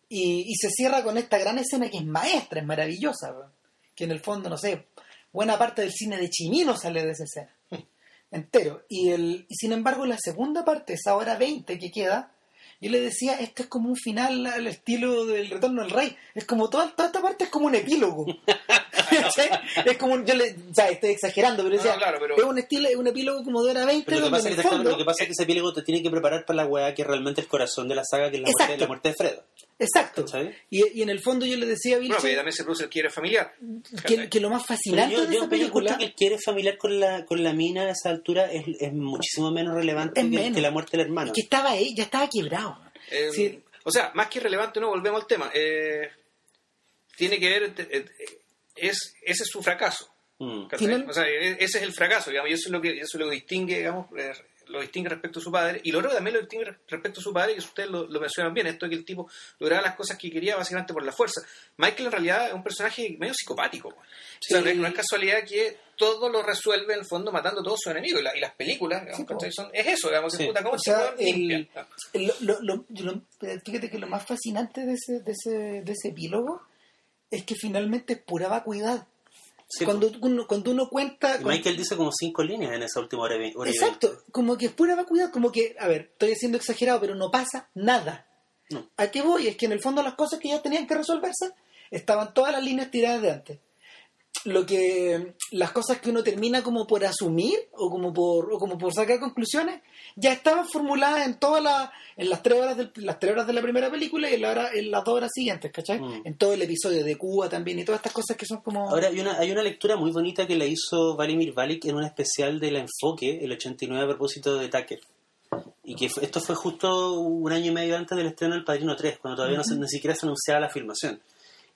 Y, y se cierra con esta gran escena que es maestra, es maravillosa, que en el fondo, no sé, buena parte del cine de Chimino sale de esa escena, entero. Y, el, y sin embargo, la segunda parte, esa hora 20 que queda, yo le decía, esto es como un final al estilo del Retorno del Rey. Es como toda, toda esta parte es como un epílogo. Es como un, yo le, o sea, estoy exagerando, pero, No, decía, claro, pero- es un estilo, es un epílogo como de hora 20 Pero lo que, pasa que, fondo, lo que pasa es que ese epílogo te tiene que preparar para la weá que es realmente el corazón de la saga, que es la, muerte, la muerte de Fredo. Exacto. Y, y en el fondo yo le decía a Bueno, Vilche pero también se produce el quiere familiar. que, que lo más fascinante yo, de yo, esa pero yo película que el quiere familiar con la, con la mina a esa altura es, es muchísimo menos relevante Es que, menos. que la muerte del hermano. es que estaba ahí, ya estaba quebrado. Eh, Sí. O sea, más que relevante, no volvemos al tema. Eh, tiene que ver, eh, eh, es, ese es su fracaso. Mm. O sea, e- ese es el fracaso, digamos, y eso es lo que eso es lo que distingue, digamos, eh, lo distingue respecto a su padre. Y lo otro que también lo distingue re- respecto a su padre, y ustedes lo, lo mencionan bien, esto de que el tipo lograba las cosas que quería básicamente por la fuerza. Michael en realidad es un personaje medio psicopático. O sea, no es- casualidad que todo lo resuelve en el fondo matando a todos sus enemigos. Y, la- y las películas, digamos. Son- es eso, digamos, que Sí. puta, ¿cómo O sea, el-? Lo- lo- fíjate que lo más fascinante de ese, de ese, de ese epílogo es que finalmente es pura vacuidad. Sí, cuando, uno, cuando uno cuenta... Y con- Michael dice como cinco líneas en esa última hora, y hora y Exacto, como que es pura vacuidad, como que, a ver, estoy siendo exagerado, pero no pasa nada. No. ¿A qué voy? Es que en el fondo las cosas que ya tenían que resolverse estaban todas las líneas tiradas de antes. Lo que las cosas que uno termina como por asumir o como por o como por sacar conclusiones ya estaban formuladas en todas las en las tres horas del- las tres horas de la primera película y en, la hora- en las dos horas siguientes, ¿cachai? Mm. En todo el episodio de Cuba también y todas estas cosas que son como Ahora hay una, hay una lectura muy bonita que la hizo Valimir Valik en un especial del Enfoque, el 89 a propósito de Tucker. Y que fue- esto fue justo un año y medio antes del estreno del Padrino 3, cuando todavía no se- ni siquiera se anunciaba la filmación.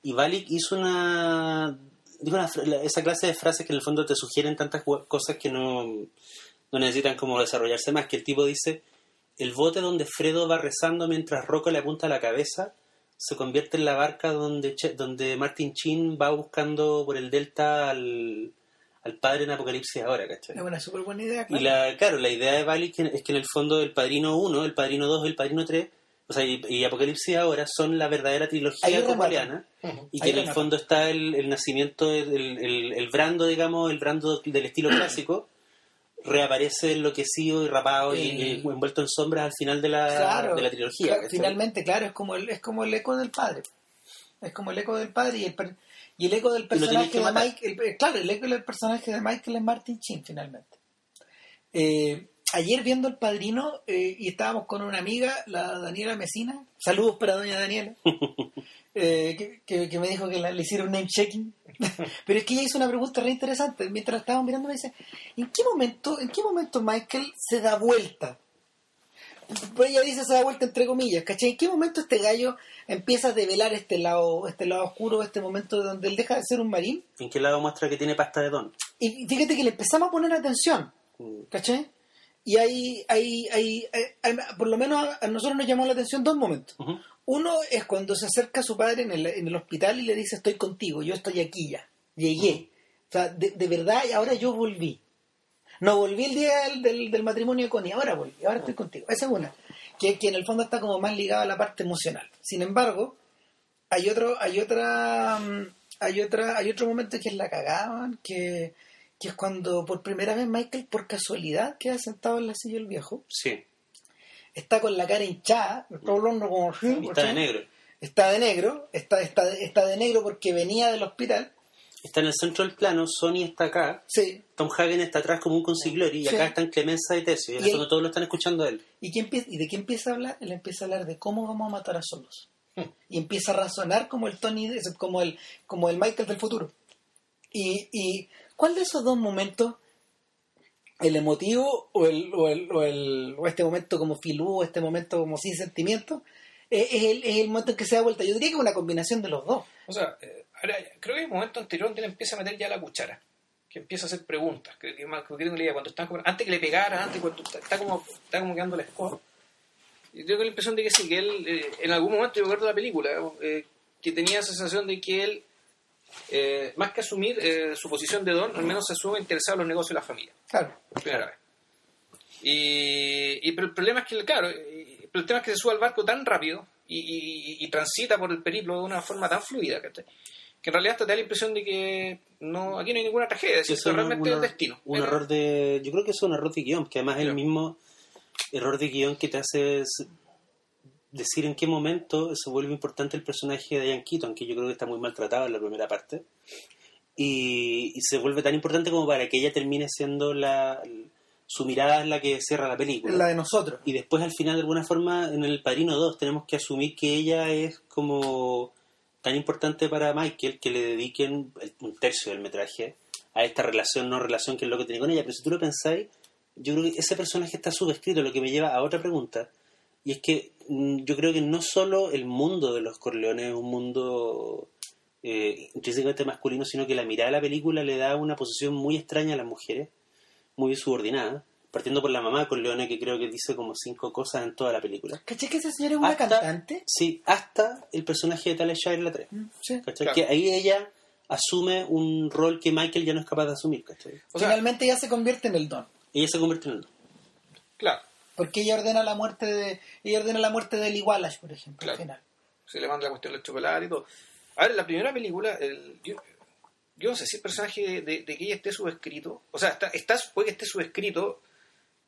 Y Valik hizo una, digo fra- la- esa clase de frases que en el fondo te sugieren tantas cosas que no, no necesitan como desarrollarse más. Que el tipo dice, el bote donde Fredo va rezando mientras Rocco le apunta a la cabeza se convierte en la barca donde, donde Martin Chin va buscando por el delta al, al padre en Apocalipsis ahora, ¿cachai? es una súper buena idea. Y la, claro, la idea de Bali que- es que en el fondo el Padrino 1, el Padrino 2 y el Padrino 3, o sea, y, y Apocalipsis ahora son la verdadera trilogía Ujú. y que en el fondo está el, el nacimiento, el, el, el brando, digamos, el brando del estilo clásico, reaparece enloquecido y rapado y, y envuelto en sombras al final de la, Claro, de la trilogía. finalmente, claro, es como el es como el eco del padre. Es como el eco del padre y el, per- y el eco del personaje de. Mike. eh, claro, el eco del personaje de Michael es Martin Chin, finalmente. Eh, ayer viendo El Padrino eh, y estábamos con una amiga, la Daniela Mesina. Saludos para doña Daniela. eh, que, que- que me dijo que la- le hicieron name checking. Pero es que ella hizo una pregunta re interesante. Mientras estábamos mirando me dice, ¿en qué momento, en qué momento Michael se da vuelta? Pues ella dice se da vuelta entre comillas, ¿cachai? ¿En qué momento este gallo empieza a develar este lado, este lado oscuro, este momento donde él deja de ser un marín? ¿En qué lado muestra que tiene pasta de don? Y fíjate que le empezamos a poner atención, Mm. ¿cachai? Y hay, hay, hay, hay- hay- por lo menos a, a nosotros nos llamó la atención dos momentos. Uno es cuando se acerca a su padre en el, en el hospital y le dice, estoy contigo, yo estoy aquí ya, llegué. O sea, de, de verdad, y ahora yo volví. No volví el día del, del, del matrimonio de Connie, ahora volví, ahora estoy contigo. Esa es una, que, que en el fondo está como más ligada a la parte emocional. Sin embargo, hay otro, hay otra, mm, hay otra, hay otro momento que es la cagada, man, que, que es cuando por primera vez Michael, por casualidad, queda sentado en la silla del viejo, Sí, está con la cara hinchada, está hablando como está de negro. está de negro, está, está, está de negro porque venía del hospital. Está en el centro del plano, Sony está acá, Sí. Tom Hagen está atrás como un consigliere y Sí. acá están Clemenza y Tesio. Y Y el fondo todos lo están escuchando a él. ¿Y, empieza, ¿Y de qué empieza a hablar? Él empieza a hablar de cómo vamos a matar a solos. Hmm. Y empieza a razonar como el Tony, como el, como el Michael del futuro. Y, y ¿cuál de esos dos momentos, el emotivo o, el, o, el, o, el- este momento como filú, este momento como sin sentimiento, eh, es, el, es el momento en que se da vuelta? Yo diría que es una combinación de los dos. O sea, eh, creo que hay un momento anterior donde él empieza a meter ya la cuchara. que empieza a hacer preguntas. Que, que, más- que tengo la cuando está como- antes que le pegara, antes cuando está, como está como quedando la escoba. Y tengo la impresión de que sí, que él, eh, en algún momento, yo de la película, eh, que tenía la sensación de que él, eh, más que asumir eh, su posición de don, al menos se asume interesado en los negocios de la familia Claro. primera vez. Y, y- pero el problema es que, claro, y- pero el tema es que se sube al barco tan rápido y, y- y transita por el periplo de una forma tan fluida ¿cachai? que en realidad te da la impresión de que no aquí no hay ninguna tragedia, es decir, realmente es un, el destino. un error de yo creo que eso es un error de guion que además es el mismo error de guion que te hace decir en qué momento se vuelve importante el personaje de Diane Keaton que yo creo que está muy maltratado en la primera parte y, y se vuelve tan importante como para que ella termine siendo la su mirada es la que cierra la película La de nosotros. y después al final de alguna forma en el Padrino 2 tenemos que asumir que ella es como tan importante para Michael que le dediquen un tercio del metraje a esta relación no relación que es lo que tiene con ella pero si tú lo pensáis yo creo que ese personaje está subescrito lo que me lleva a otra pregunta y es que mm, yo creo que no solo el mundo de los Corleones es un mundo eh, intrínsecamente masculino sino que la mirada de la película le da una posición muy extraña a las mujeres muy subordinada partiendo por la mamá de Corleone que creo que dice como cinco cosas en toda la película ¿Caché que esa señora es una Hasta- cantante? Sí, hasta el personaje de Talia Shire en la 3. Mm, Sí. ¿cachai? Claro. Que ahí ella asume un rol que Michael ya no es capaz de asumir. ¿cachai? O sea, Finalmente ya se convierte en el don. Ella se convierte en el claro, Porque ella ordena la muerte de ella ordena la muerte del Igualash, por ejemplo, Claro. al final. se le manda la cuestión del chocolate y todo. A ver, en la primera película, el- yo, yo no sé si el personaje de, que ella esté subescrito, o sea, está, está- puede que esté subescrito,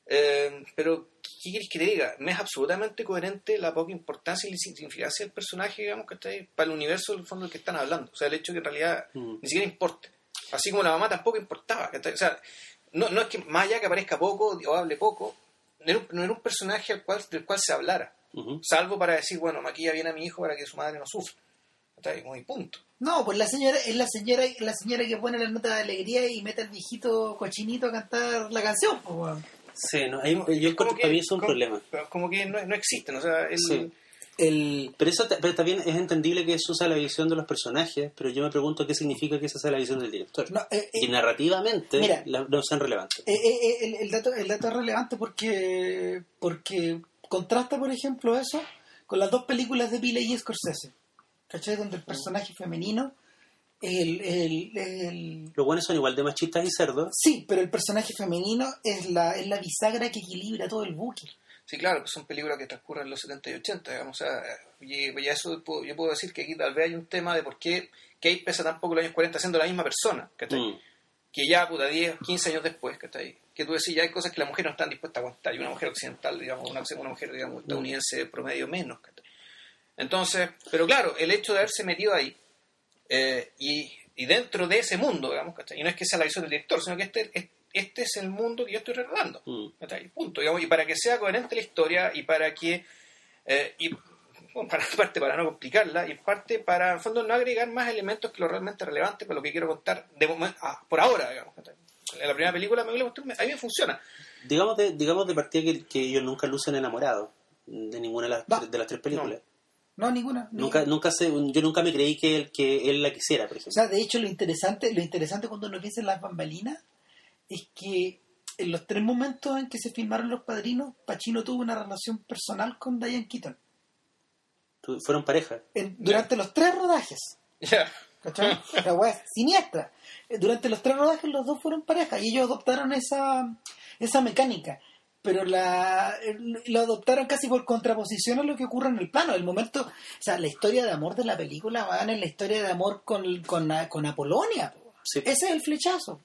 eh, pero ¿qué quieres que te diga? Me es absolutamente coherente la poca importancia y la insignificancia del personaje, digamos, que está ahí, para el universo del fondo del que están hablando. O sea, el hecho que en realidad Mm. ni siquiera importe. Así como la mamá tampoco importaba. O sea, no, no es que más allá que aparezca poco o hable poco, no era un, no era un personaje al cual, del cual se hablara. Salvo para decir, bueno, maquilla bien a mi hijo para que su madre no sufra. ¿Cachai? Muy punto. No, pues la señora es la señora la señora que pone la nota de alegría y mete al viejito cochinito a cantar la canción. pues. Sí, no, ahí- Como- yo encuentro que- para mí es un como- problema. pero Como que no, no existen. O sea, el, Sí. El, Pero, eso, pero también es entendible que eso sea la visión de los personajes, pero yo me pregunto qué significa que esa sea la visión del director. no, eh, eh, y narrativamente Mira. la- no sean relevantes. Eh, eh, eh, el, el dato, el dato es relevante porque, porque contrasta, por ejemplo, eso con las dos películas de Pile y Scorsese. ¿Cachai? Donde el personaje femenino, el, el, el- Los buenos son igual de machistas y cerdos. sí, pero el personaje femenino es la, es la bisagra que equilibra todo el buque. Sí, claro, que son películas que transcurren en los 70 y 80, digamos. O sea, y, y eso puedo- yo puedo decir que aquí tal vez hay un tema de por qué Kate pesa tan poco en los años 40 siendo la misma persona, ¿cachai? Mm. Que ya, puta, 10, 15 años después, ¿cachai? Que tú decís, ya hay cosas que las mujeres no están dispuestas a aguantar. Y una mujer occidental, digamos, una, una mujer, digamos, estadounidense promedio menos, ¿cachai? Entonces, pero claro, el hecho de haberse metido ahí eh, y, y dentro de ese mundo, digamos, ¿cachai? Y no es que sea la visión del director, sino que este, es- este es el mundo que yo estoy retratando. Mm. Punto. digamos, y para que sea coherente la historia y para que. eh, y, bueno, para parte para no complicarla y parte para, en el fondo, no agregar más elementos que lo realmente relevante para lo que quiero contar de momen- ah, por ahora. En la primera película me, me- a mí me funciona. Digamos, de, digamos de partida que, que ellos nunca lucen enamorados de ninguna de las, de las tres películas. No, ninguna. Nunca, ninguna. nunca se, yo nunca me creí que él, que él la quisiera, por O ejemplo. sea, de hecho, lo interesante, lo interesante cuando uno piensa en las bambalinas es que en los tres momentos en que se filmaron Los Padrinos, Pacino tuvo una relación personal con Diane Keaton. Fueron pareja. En- durante los tres rodajes. Ya. ¿Cachai? La weá es siniestra. Eh, Durante los tres rodajes los dos fueron pareja y ellos adoptaron esa, esa mecánica. Pero la, lo adoptaron casi por contraposición a lo que ocurre en el plano. El momento, o sea, la historia de amor de la película va en la historia de amor con, con, con Apolonia. Sí. Ese es el flechazo.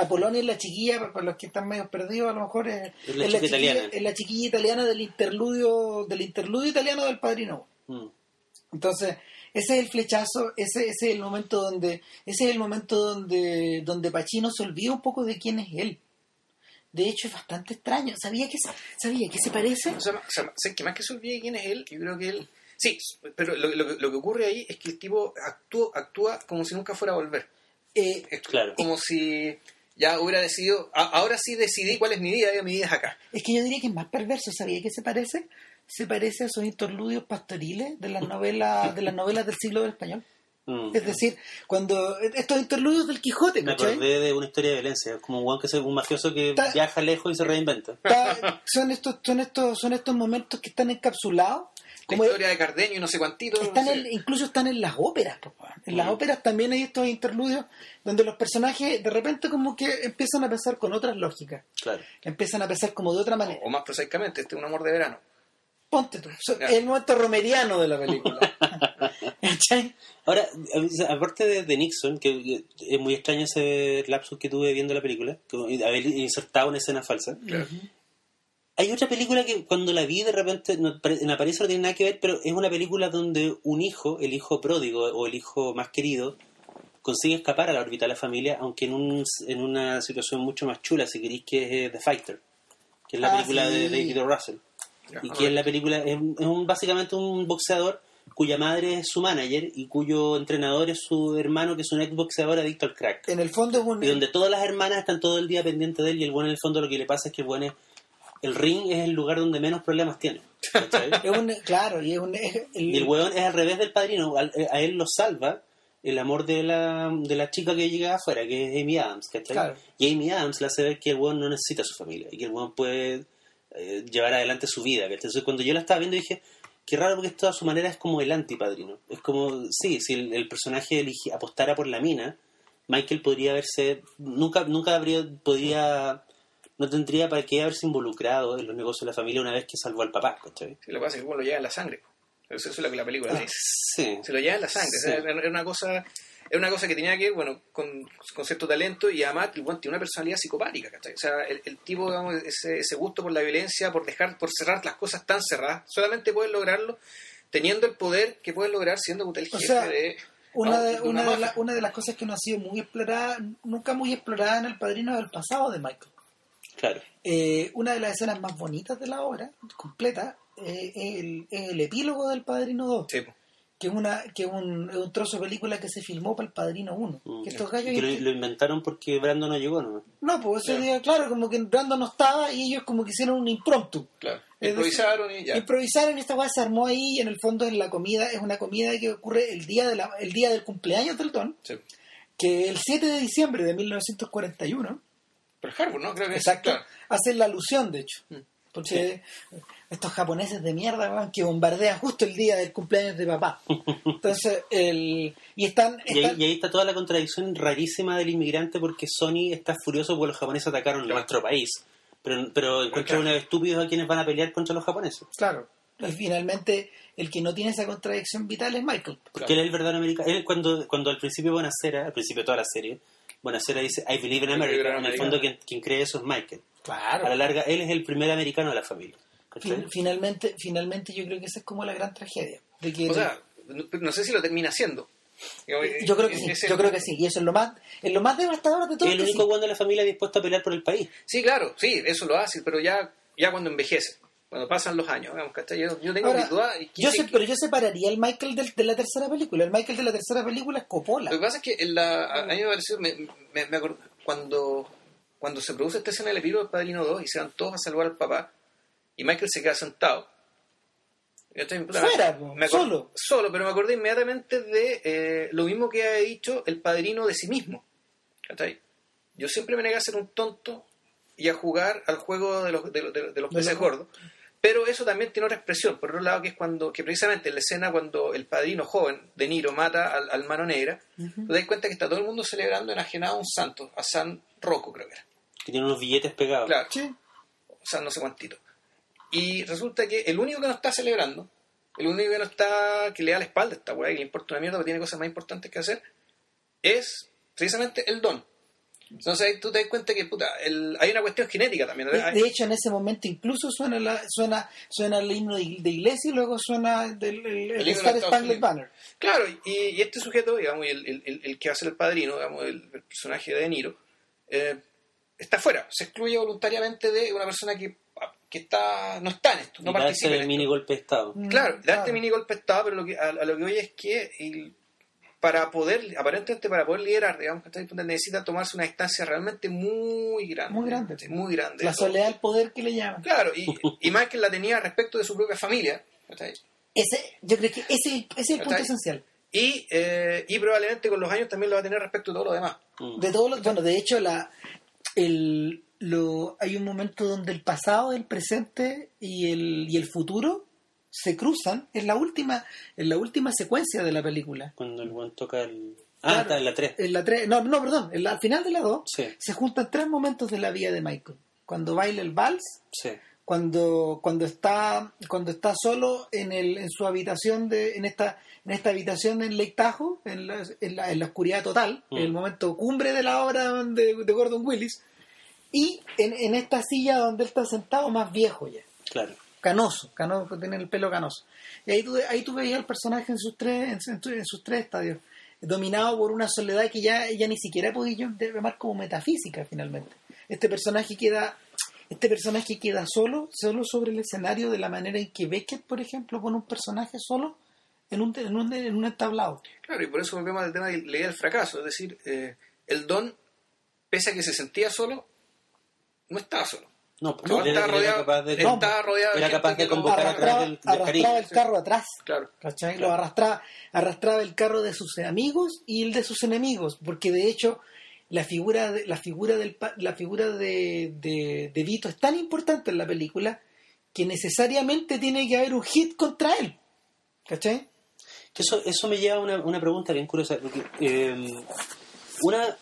Apolonia es la chiquilla, para los que están medio perdidos, a lo mejor es, Es la es chica chiquilla, italiana. es la chiquilla italiana del interludio, del interludio italiano del padrino. Mm. Entonces, ese es el flechazo, ese, ese es el momento donde, ese es el momento donde, donde Pacino se olvida un poco de quién es él. De hecho, es bastante extraño. ¿Sabía que, se- sabía que se parece? O sea, o sea, que más que se olvide quién es él, yo creo que él. Sí, pero lo, lo- lo que ocurre ahí es que el tipo actúa, actúa como si nunca fuera a volver. Eh, Es Claro. como si ya hubiera decidido. a- ahora sí decidí cuál es mi vida, y mi vida es acá. es que yo diría que es más perverso. ¿Sabía que se parece? Se parece a esos interludios pastoriles de las novelas, de las novelas del siglo del español. Mm. Es decir, cuando estos interludios del Quijote, Me ¿cachai? acordé de una historia de violencia. Es como un, guan que se- un mafioso que Ta- viaja lejos y se reinventa. Son estos son estos son estos momentos que están encapsulados La como historia de Cardeño y no sé cuántito. están no sé. en- incluso están en las óperas po, weón. en las Mm. óperas también hay estos interludios donde los personajes de repente como que empiezan a pensar con otras lógicas Claro. empiezan a pensar como de otra manera O más prosaicamente, este es un amor de verano. ponte tú so- Ya. el momento romeriano de la película. Ahora, aparte de, de Nixon, que es muy extraño ese lapsus que tuve viendo la película, que haber insertado una escena falsa. Claro. Hay otra película que cuando la vi de repente no, pare- en apariencia no tiene nada que ver, pero es una película donde un hijo, el hijo pródigo o el hijo más querido, consigue escapar a la órbita de la familia, aunque en, un, en una situación mucho más chula, si queréis, que es eh, The Fighter, que es la Ah, película sí. de David O. Russell. Y que es la película, es, es un, básicamente un boxeador cuya madre es su manager y cuyo entrenador es su hermano, que es un ex boxeador adicto al crack. en el fondo es un Y donde todas las hermanas están todo el día pendientes de él y el bueno en el fondo lo que le pasa es que el bueno es, el ring es el lugar donde menos problemas tiene. ¿cachai? es un- claro y es un es el- y el weón es al revés del padrino, al- a, él lo salva el amor de la, de la chica que llega afuera, que es Amy Adams, ¿cachai? Claro. Y Amy Adams le hace ver que el weón no necesita a su familia y que el weón puede eh, llevar adelante su vida, ¿cachai? Entonces cuando yo la estaba viendo dije, qué raro porque esto a su manera es como el antipadrino. Es como, sí, si el, el personaje apostara por la mina, Michael podría haberse, nunca, nunca habría, podría, no tendría para qué haberse involucrado en los negocios de la familia una vez que salvó al papá, ¿cachai? Sí, lo que pasa es que bueno, lo lleva en la sangre. Eso es lo que la película dice. Sí. Se lo lleva en la sangre. Sí. O sea, era era una cosa era una cosa que tenía que ver, bueno, con, con cierto talento y además el tiene una personalidad psicopática, ¿cachai? O sea, el, el tipo, digamos, ese, ese gusto por la violencia, por dejar, por cerrar las cosas tan cerradas, solamente puedes lograrlo teniendo el poder que puedes lograr siendo el O jefe sea, de... una no, de, de una, una de la- mafia. una de las cosas que no ha sido muy explorada nunca muy explorada en el padrino del pasado de Michael Claro. Eh, una de las escenas más bonitas de la obra completa eh, es, el, es el epílogo del Padrino 2 Sí, que es una que es un, es un trozo de película que se filmó para el Padrino 1 Mm. que estos gallos Que lo, lo inventaron porque Brando no llegó, ¿no? no pues ese Claro. día claro como que Brando no estaba y ellos como que hicieron un impromptu claro. Es Improvisaron y ya. improvisaron y esta weá se armó ahí y en el fondo en la comida es una comida que ocurre el día de la, el día del cumpleaños del Don Sí. que el 7 de diciembre de 1941 Pero Harbour, ¿no? Creo que exacto claro. hacen la alusión de hecho Mm. porque estos japoneses de mierda que bombardean justo el día del cumpleaños de papá entonces el y están, Y ahí, están- y ahí está toda la contradicción rarísima del inmigrante porque Sony está furioso porque los japoneses atacaron Claro. nuestro país. Pero, pero encuentra claro. unos estúpidos a quienes van a pelear contra los japoneses. claro y finalmente el que no tiene esa contradicción vital es Michael Porque él es el verdadero americano. Él cuando, cuando al principio Bonacera, al principio de toda la serie, Bonacera dice I believe in believe America. in En el fondo quien, quien cree eso es Michael. claro A la larga, él es el primer americano de la familia. finalmente finalmente yo creo que esa es como la gran tragedia de que O sea, no, no sé si lo termina haciendo. Yo creo que sí yo creo que sí y eso es lo más es lo más devastador de todo es el único sí. guan de la familia dispuesto a pelear por el país. Sí, claro, sí, eso lo hace, pero ya, ya cuando envejece, cuando pasan los años, digamos, ¿cachai? Yo, yo tengo Ahora, mi duda. y que- yo sé, pero yo separaría el Michael del- de la tercera película el Michael de la tercera película es Coppola Lo que pasa es que en la, a a mí me pareció, me, me, me acuerdo, cuando, cuando se produce esta escena del epílogo del Padrino 2 y se van todos a salvar al papá y Michael se queda sentado. Fuera, me- me solo. Solo, pero me acordé inmediatamente de eh, lo mismo que ha dicho el padrino de sí mismo. ¿Cachai? Yo siempre me negué a ser un tonto y a jugar al juego de los, de, los- de de los peces gordos. Pero eso también tiene otra expresión, por otro lado, que es cuando, que precisamente en la escena cuando el padrino joven de Niro mata al, al mano negra, Ujú. te das cuenta que está todo el mundo celebrando enajenado a un santo, a San Rocco creo que era. Que tiene unos billetes pegados. Claro, Sí. San no sé cuántito. Y resulta que el único que no está celebrando, el único que no está, que le da la espalda a esta weá, que le importa una mierda, porque tiene cosas más importantes que hacer, es precisamente el don. Entonces ahí tú te das cuenta que puta, el- hay una cuestión genética también. De, de hecho, en ese momento incluso suena la, suena suena el himno de, de iglesia y luego suena del, el, el himno de Star Spangled. Banner. Claro, y, y este sujeto, digamos, el, el- el- el que hace el padrino, digamos, el, el personaje de De Niro, eh, está fuera, se excluye voluntariamente de una persona que, que está no está en esto, no y da participa ese en esto. mini golpe de Estado. Mm, Claro, da este mini golpe de estado, pero lo que, a, a lo que voy es que el- para poder, aparentemente para poder liderar, digamos, que necesita tomarse una distancia realmente muy grande. Muy grande. Sí, Muy grande. La soledad del poder que le llaman. Claro, y, y Michael la tenía respecto de su propia familia. Ese, yo creo que ese, ese es el punto esencial. Y, eh, y probablemente con los años también lo va a tener respecto a todo lo demás. Mm. De todos los, bueno, de hecho, la, el, lo, hay un momento donde el pasado, el presente y el, y el futuro se cruzan en la última, en la última secuencia de la película. Cuando el buen toca el. Ah, Claro. está en la 3. En la tres- no, no, perdón, en la- al final de la 2 Sí, se juntan tres momentos de la vida de Michael. Cuando baila el vals, sí. cuando, cuando está, cuando está solo en el, en su habitación de, en esta, en esta habitación en Lake Tahoe, en la, en la, en la oscuridad total, Mm. en el momento cumbre de la obra de, de Gordon Willis, y en, en esta silla donde él está sentado más viejo ya, Claro. Canoso, canoso, tiene el pelo canoso. Y ahí tú, ahí tú veías al personaje en sus tres, en, su- en sus tres estadios, dominado por una soledad que ya, ya ni siquiera podía llamar como metafísica finalmente. Este personaje queda, este personaje queda solo, solo sobre el escenario de la manera en que Beckett, por ejemplo, pone un personaje solo en un, en un, en un entablado. Claro, y por eso volvemos al tema de idea del fracaso. Es decir, eh, el don, pese a que se sentía solo, no estaba solo. No, porque No, él era, estaba era capaz de. él estaba rodeado de era capaz de convocar a través Arrastraba, del, del arrastraba cariño. el carro atrás. Claro. ¿cachai? Lo arrastraba, arrastraba el carro de sus amigos y el de sus enemigos, porque de hecho la figura de, la figura del la figura de, de, de Vito es tan importante en la película que necesariamente tiene que haber un hit contra él. ¿Cachai? Que eso, eso me lleva a una, una pregunta bien curiosa. Porque, eh, una,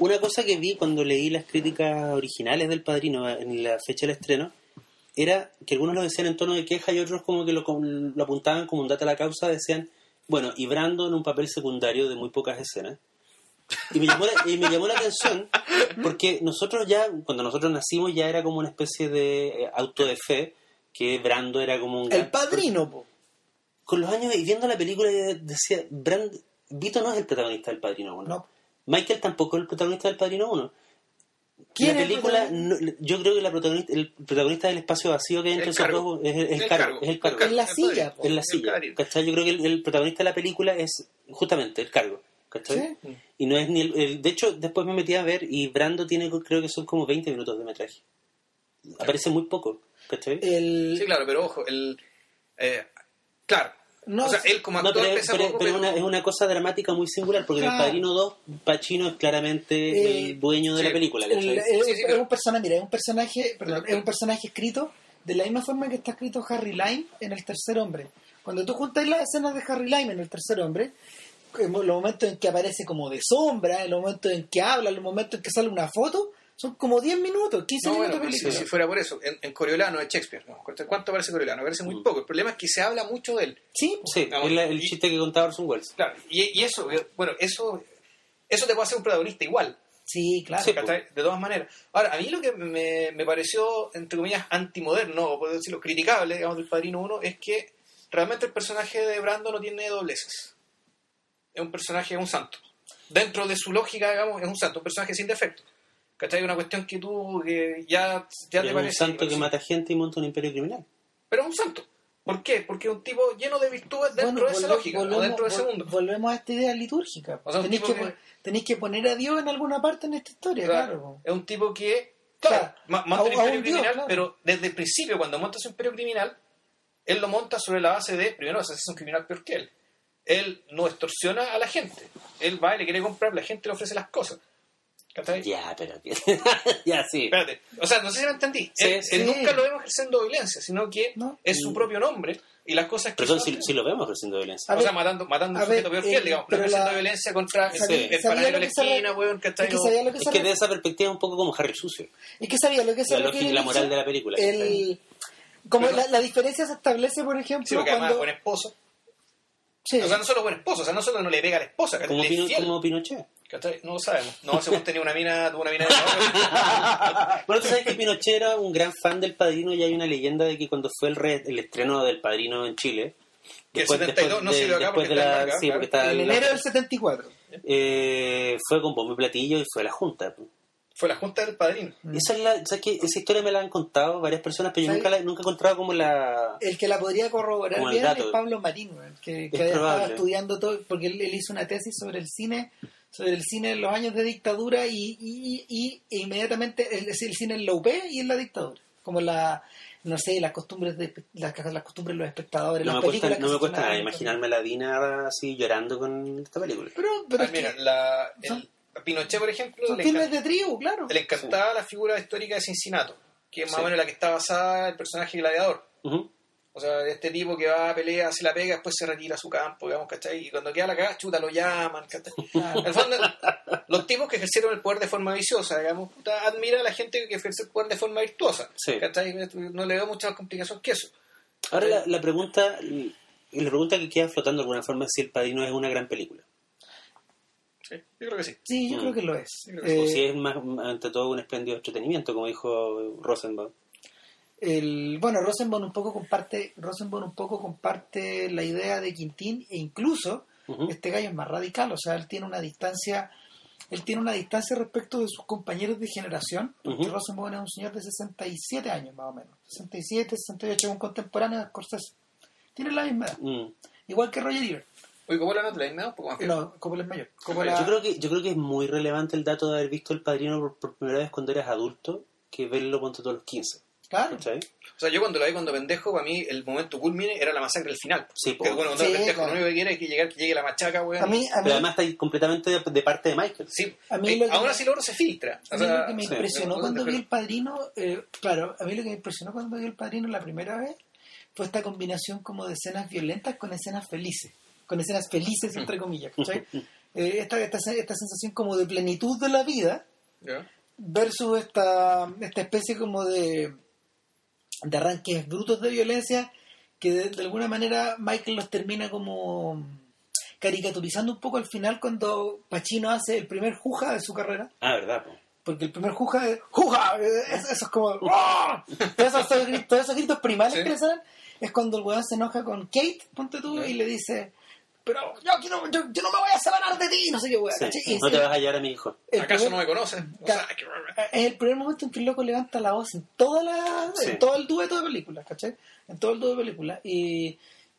una cosa que vi cuando leí las críticas originales del Padrino en la fecha del estreno era que algunos lo decían en tono de queja y otros como que lo, lo apuntaban como un dato a la causa. Decían, bueno, y Brando en un papel secundario de muy pocas escenas. Y me, llamó la, y me llamó la atención porque nosotros ya, cuando nosotros nacimos, ya era como una especie de eh, auto de fe que Brando era como un El padrino, po. con los años y viendo la película decía, Brand, Vito no es el protagonista del Padrino 1. No. Michael tampoco es el protagonista del Padrino 1. ¿Quién la es el película, no- yo creo que la protagonista, el protagonista del espacio vacío que hay entre El esos cargo. dos es el, el El cargo, cargo. es el cargo. El En la silla, en la silla. ¿cachai? Yo creo que el, el protagonista de la película es justamente el cargo. ¿cachai? ¿Sí? Y no es ni el, el- De hecho, después me metí a ver y Brando tiene, creo que son como 20 minutos de metraje. Aparece muy poco. ¿cachai? El, Sí, claro, pero ojo, el. eh, claro. No, o sea, él como No, actor pero, pesa pero- poco, pero pero- una- es una cosa dramática muy singular, porque en el Padrino 2, Pacino es claramente Eh, el dueño de sí, la película. el- ¿cachai? el- Sí, sí, es un personaje, mira, es un personaje, perdón, es un personaje escrito de la misma forma que está escrito Harry Lime en El Tercer Hombre. Cuando tú juntas las escenas de Harry Lime en El Tercer Hombre, en los momentos en que aparece como de sombra, en los momentos en que habla, en los momentos en que sale una foto, son como 10 minutos, 15 No, minutos bueno, de si, película. si fuera por eso, en, en Coriolano es Shakespeare. ¿no? ¿Cuánto aparece Coriolano? Aparece muy Mm. poco. El problema es que se habla mucho de él. Sí, Sí, la- el y- chiste que contaba Orson Welles. Claro. Y, y eso, eh, bueno, eso, eso te puede hacer un protagonista igual. sí, claro. De todas maneras. Ahora, a mí lo que me, me pareció, entre comillas, antimoderno, o por decirlo, criticable, digamos, del Padrino 1, es que realmente el personaje de Brando no tiene dobleces. Es un personaje, es un santo. Dentro de su lógica, digamos, es un santo, un personaje sin defecto. ¿Cachai? Una cuestión que tú, que ya, ya te es parece... un santo que mata gente y monta un imperio criminal. Pero es un santo. ¿Por qué? Porque es un tipo lleno de virtudes dentro Bueno, de esa lógica, o volvemos- dentro de ese mundo. Volvemos a esta idea litúrgica. O sea, un tenéis, que, tenéis que poner a Dios en alguna parte en esta historia, claro. Es un tipo que, claro, Claro, a- monta un imperio un dios, criminal, claro. pero desde el principio, cuando monta su imperio criminal, él lo monta sobre la base de, primero, ese es un criminal peor que él. Él no extorsiona a la gente. Él va y le quiere comprar, la gente le ofrece las cosas. ¿Cachai? Ya, pero... ya, sí. Espérate. O sea, no sé si me entendí. Sí, él, sí. él nunca lo vemos ejerciendo violencia, sino que No. es su propio nombre y las cosas que Perdón, hizo si, lo vemos ejerciendo violencia. A o ver, sea, matando, matando a un sujeto peor que él, eh, digamos. pero ejerciendo la- violencia contra sabía- el, el de lo la esquina, weón, que sabía lo que Es que de esa perspectiva es un poco como Harry Sucio. Es que sabía lo que se La la moral de la película. El, como Pero- la, la diferencia se establece, por ejemplo, Sí, porque además cuando... buen esposo. Sí. O sea, no solo buen esposo, o sea, no solo no le pega a la esposa, que Como, Pino- fiel. como Pinochet. No lo sabemos. No, según tenía una mina, tuvo una mina de Bueno, tú sabes que Pinochet era un gran fan del Padrino y hay una leyenda de que cuando fue el, re- el estreno del Padrino en Chile... Que el 72 no se dio acá después porque de está en la, manga, sí, claro. porque está en la- enero del 74. eh, fue con bombo y platillo y fue a la Junta. Fue la junta del padrino. Esa, es la, ¿sabes qué? Esa historia me la han contado varias personas, pero yo ¿Sabes? nunca, la, nunca he encontrado como la... El que la podría corroborar el bien dato. es Pablo Marín, que, que Es estaba estudiando todo, porque él, él hizo una tesis sobre el cine, sobre el cine en los años de dictadura y, y, y- y inmediatamente, es decir, el cine en la UP y en la dictadura. Como la, no sé, las costumbres de las, las costumbres de los espectadores, No las me cuesta, películas que no me cuesta nada imaginarme a la Dina así llorando con esta película. Pero, pero Ah, es que mira, la, el- Pinochet, por ejemplo, son le, filmes de tribu, claro. le encantaba la figura histórica de Cincinnati, que es más Sí. o menos la que está basada en el personaje gladiador. Ujú. O sea, este tipo que va a pelea, hace la pega, después se retira a su campo, digamos, ¿cachai? Y cuando queda la cagada, chuta, lo llaman, ¿cachai? El fondo, los tipos que ejercieron el poder de forma viciosa, digamos, puta, admira a la gente que ejerce el poder de forma virtuosa. Sí. ¿cachai? No le veo mucha más complicación que eso. Ahora la, la pregunta la pregunta que queda flotando de alguna forma es si El Padrino es una gran película. Sí, yo creo que sí. Sí, yo Mm. creo que lo es. que o Eh, si es más ante todo un espléndido entretenimiento, como dijo Rosenbaum. el, bueno, Rosenbaum un poco comparte, Rosenbaum un poco comparte la idea de Quintín e incluso Ujú. este gallo es más radical, o sea, él tiene una distancia, él tiene una distancia respecto de sus compañeros de generación, porque Ujú. Rosenbaum es un señor de 67 años más o menos, 67, 68, es un contemporáneo de Scorsese. Tiene la misma edad, Mm. igual que Roger Ebert. Oye, ¿cómo la nota? ¿La misma? Un poco más fría. No, Coppola es mayor. Coppola- Yo creo que yo creo que es muy relevante el dato de haber visto El Padrino por, por primera vez cuando eras adulto que verlo cuando todos los 15. Claro. O sea, yo cuando la vi cuando pendejo, para mí el momento culmine era la masacre del final. Sí, po. Que bueno, cuando Sí, pendejo, claro. lo único que quiere es que, llegar, que llegue la machaca, weón. A mí, a mí, Pero además está ahí completamente de, de parte de Michael. Sí, A mí eh, lo aún me- así el oro se filtra. O A mí sea, lo que me sí, impresionó no, cuando no, vi El Padrino, eh, claro, a mí lo que me impresionó cuando vi El Padrino la primera vez fue esta combinación como de escenas violentas con escenas felices, con escenas felices entre comillas, ¿cachai? Eh, esta, esta, esta sensación como de plenitud de la vida versus esta, esta especie como de, de arranques brutos de violencia que de, de alguna manera Michael los termina como caricaturizando un poco al final cuando Pacino hace el primer juja de su carrera Ah, verdad. po. porque el primer juja es ¡Juja! Es- Eso es como ¡Ah! Todos esos, todos gritos primales Sí. que le salen es cuando el weón se enoja con Kate, ponte tú, y le dice pero yo, quiero- yo, yo no me voy a separar de ti, no sé qué weón. Sí. No te vas a hallar a mi hijo. el ¿Acaso primer- no me conoces? O sea, que- es el primer momento en que el loco levanta la voz en toda la Sí. en todo el dueto de películas, ¿cachai? En todo el dueto de películas. Y,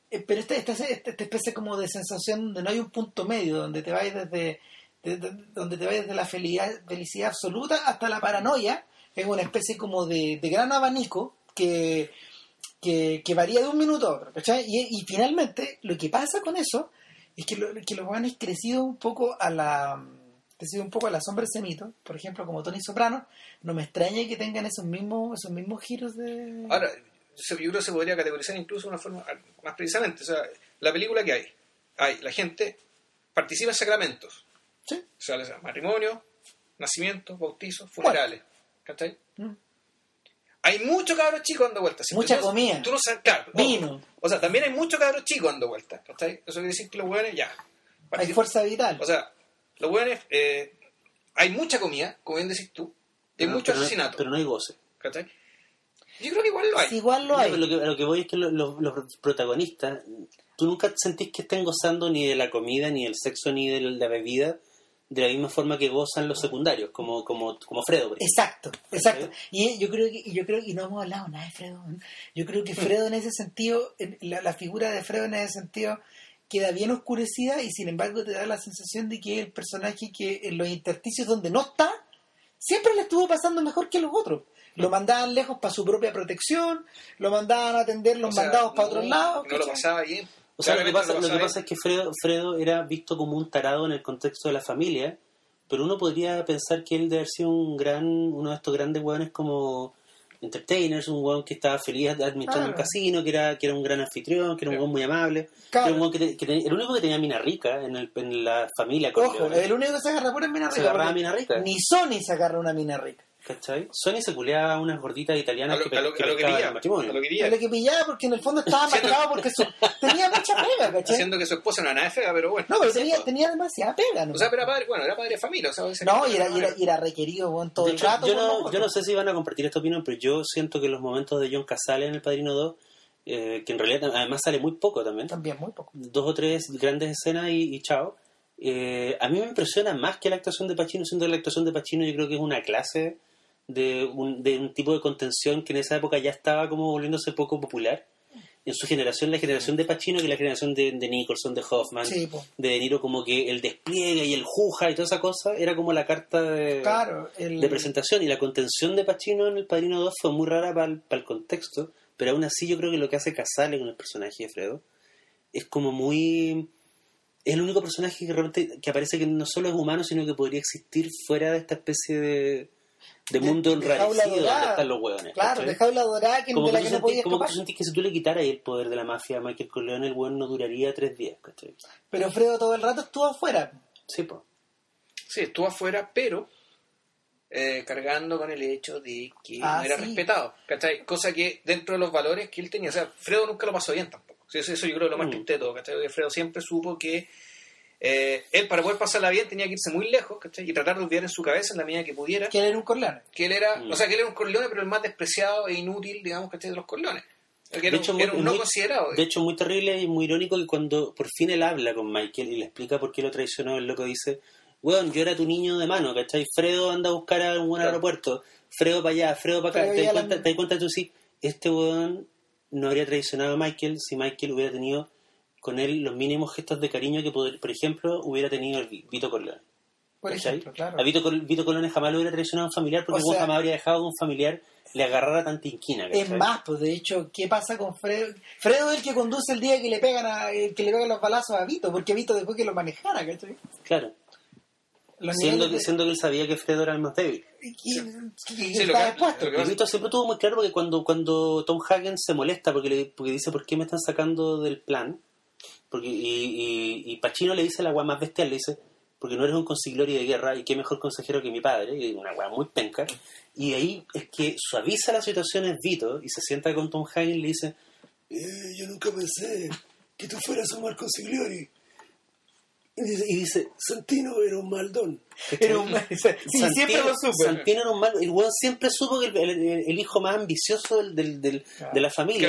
eh, pero esta, esta, esta, esta especie como de sensación donde no hay un punto medio, donde te vayas desde, donde te vayas desde la felicidad, felicidad absoluta hasta la paranoia, es una especie como de, de gran abanico que, que, que varía de un minuto a otro, ¿cachai? Y, y finalmente lo que pasa con eso es que, lo- que los han crecido un poco a la crecido un poco a la sombra de ese mito, por ejemplo como Tony Soprano, no me extraña que tengan esos mismos esos mismos giros de Ahora, yo creo que se podría categorizar incluso de una forma más precisamente. O sea, la película que hay, hay, la gente participa en sacramentos. Sí. O sea, les- matrimonio, nacimiento, bautizo, funerales. ¿Cachai? Mm. Hay muchos cabros chicos dando vueltas. Si Mucha tú no- comida. Tú no sabes, claro. Vino. O sea, también hay muchos cabros chicos dando vueltas. ¿Cachai? Eso quiere decir que los hueones ya. hay fuerza vital. O sea, los hueones, eh, hay mucha comida, como bien decís tú, hay mucho pero no- asesinato. Pero no hay goce. ¿Cachai? Yo creo que igual lo hay. Sí, igual lo No, hay. Lo que, a lo que voy es que lo- lo- los protagonistas, tú nunca sentís que estén gozando ni de la comida, ni del sexo, ni de la bebida, de la misma forma que gozan los secundarios, como, como, como Fredo. por. Exacto, exacto. Y yo creo que, y yo creo, y no hemos hablado nada de Fredo. ¿eh? Yo creo que Fredo en ese sentido, en- la, la figura de Fredo en ese sentido queda bien oscurecida y sin embargo te da la sensación de que es el personaje que en los intersticios donde no está, siempre le estuvo pasando mejor que los otros. Lo mandaban lejos para su propia protección, lo mandaban a atender los O sea, mandados para no- otros lados. No lo pasaba bien. O sea, lo que pasa, lo que pasa es que Fredo, Fredo era visto como un tarado en el contexto de la familia, pero uno podría pensar que él debe haber sido un gran, uno de estos grandes hueones como entertainers, un hueón que estaba feliz administrando un Claro. casino, que era, que era un gran anfitrión, que era un hueón muy amable, Claro. era un hueón que, te- que tenía- el único que tenía mina rica en, el, en la familia. Ojo, el único que se agarra mina Se agarraba porque mina rica. Ni Sony se agarra una mina rica. ¿Cachai? Sony se culeaba a unas gorditas A italianas lo, que, a lo- que a lo que pescaban en pillaba. el matrimonio. A lo que pillaba. lo que pillaba porque en el fondo estaba marcado porque su, tenía mucha pega, ¿cachai? Haciendo que su esposa no era nada fea, pero bueno. No, pero tenía, tenía demasiada pega, ¿no? O sea, pero era padre, bueno, era padre de familia. O sea, no, y era, era, y era requerido weón, todo De el hecho, rato. yo, no, yo no sé si van a compartir esta opinión, pero yo siento que los momentos de John Casale en El Padrino 2, eh, que en realidad además sale muy poco también, También, muy poco. dos o tres grandes escenas y, y chao. Eh, a mí me impresiona más que la actuación de Pacino, siendo que la actuación de Pacino yo creo que es una clase de un, de un tipo de contención que en esa época ya estaba como volviéndose poco popular. en su generación, la generación de Pacino, que la generación de, de Nicholson, de Hoffman, Sí, de De Niro, como que el despliegue y el juja y toda esa cosa era como la carta de, Claro, el, de presentación. Y la contención de Pacino en El Padrino 2 fue muy rara para el, contexto, pero aún así yo creo que lo que hace Casale con el personaje de Fredo es como muy... Es el único personaje que realmente que aparece que no solo es humano, sino que podría existir fuera de esta especie de, de mundo enrarecido donde están los hueones. Claro, de jaula dorada que, como de la que no sentís, podía como que sentís que si tú le quitaras el poder de la mafia a Michael Corleone, el weón no duraría tres días, ¿cachai? Pero Fredo todo el rato estuvo afuera. Sí, pues. Sí, estuvo afuera, pero eh, cargando con el hecho de que Ah, no era sí. respetado. ¿cachai? Cosa que dentro de los valores que él tenía, o sea, Fredo nunca lo pasó bien tampoco. Eso, eso yo creo que es lo más Mm. triste de todo. ¿cachai? Porque Fredo siempre supo que eh, él para poder pasarla bien tenía que irse muy lejos ¿cachai? y tratar de olvidar en su cabeza en la medida que pudiera Que él era un Corleone. que él era, Mm. o sea, que él era un Corleone, pero el más despreciado e inútil, digamos, ¿cachai? de los Corleones. Que era, De un- hecho, era muy- un no muy- considerado. De hecho, muy terrible y muy irónico que cuando por fin él habla con Michael y le explica por qué lo traicionó, el loco dice, weón, yo era tu niño de mano, ¿cachai? Fredo anda a buscar a un buen Claro. aeropuerto, Fredo para allá, Fredo para acá. ¿Te das la- cuenta, te das cuenta tú sí? Este weón no habría traicionado a Michael si Michael hubiera tenido con él los mínimos gestos de cariño que, pod- por ejemplo, hubiera tenido el Vi- Vito Corleone. Por ejemplo, claro. A Vito, Col- Vito Corleone jamás lo hubiera traicionado a un familiar porque O sea- jamás habría dejado que un familiar le agarrara tanta inquina. Es más, pues de hecho, ¿qué pasa con Fredo? Fredo es el que conduce el día que le pegan a, eh, que le pegan los balazos a Vito, porque Vito después que lo manejara, ¿cachai? Claro. Siendo que, de- siendo que él sabía que Fredo era el más débil. y- y- y Sí, lo estaba que- expuesto. lo que Y pasa- Vito siempre tuvo muy claro porque cuando, cuando Tom Hagen se molesta porque, le, porque dice por qué me están sacando del plan, porque y, y, y Pacino le dice la agua más bestial, le dice, porque no eres un consigliere de guerra y qué mejor consejero que mi padre, y una agua muy penca. Y ahí es que suaviza la situación es Vito y se sienta con Tom Hagen y le dice, "Eh, yo nunca pensé que tú fueras un mal consigliere. Y dice, y dice, Santino era un maldón. Era un- sí, siempre lo supe. Santino era un mal. El weón siempre supo que el, el- el hijo más ambicioso del, del- del- Claro. de la familia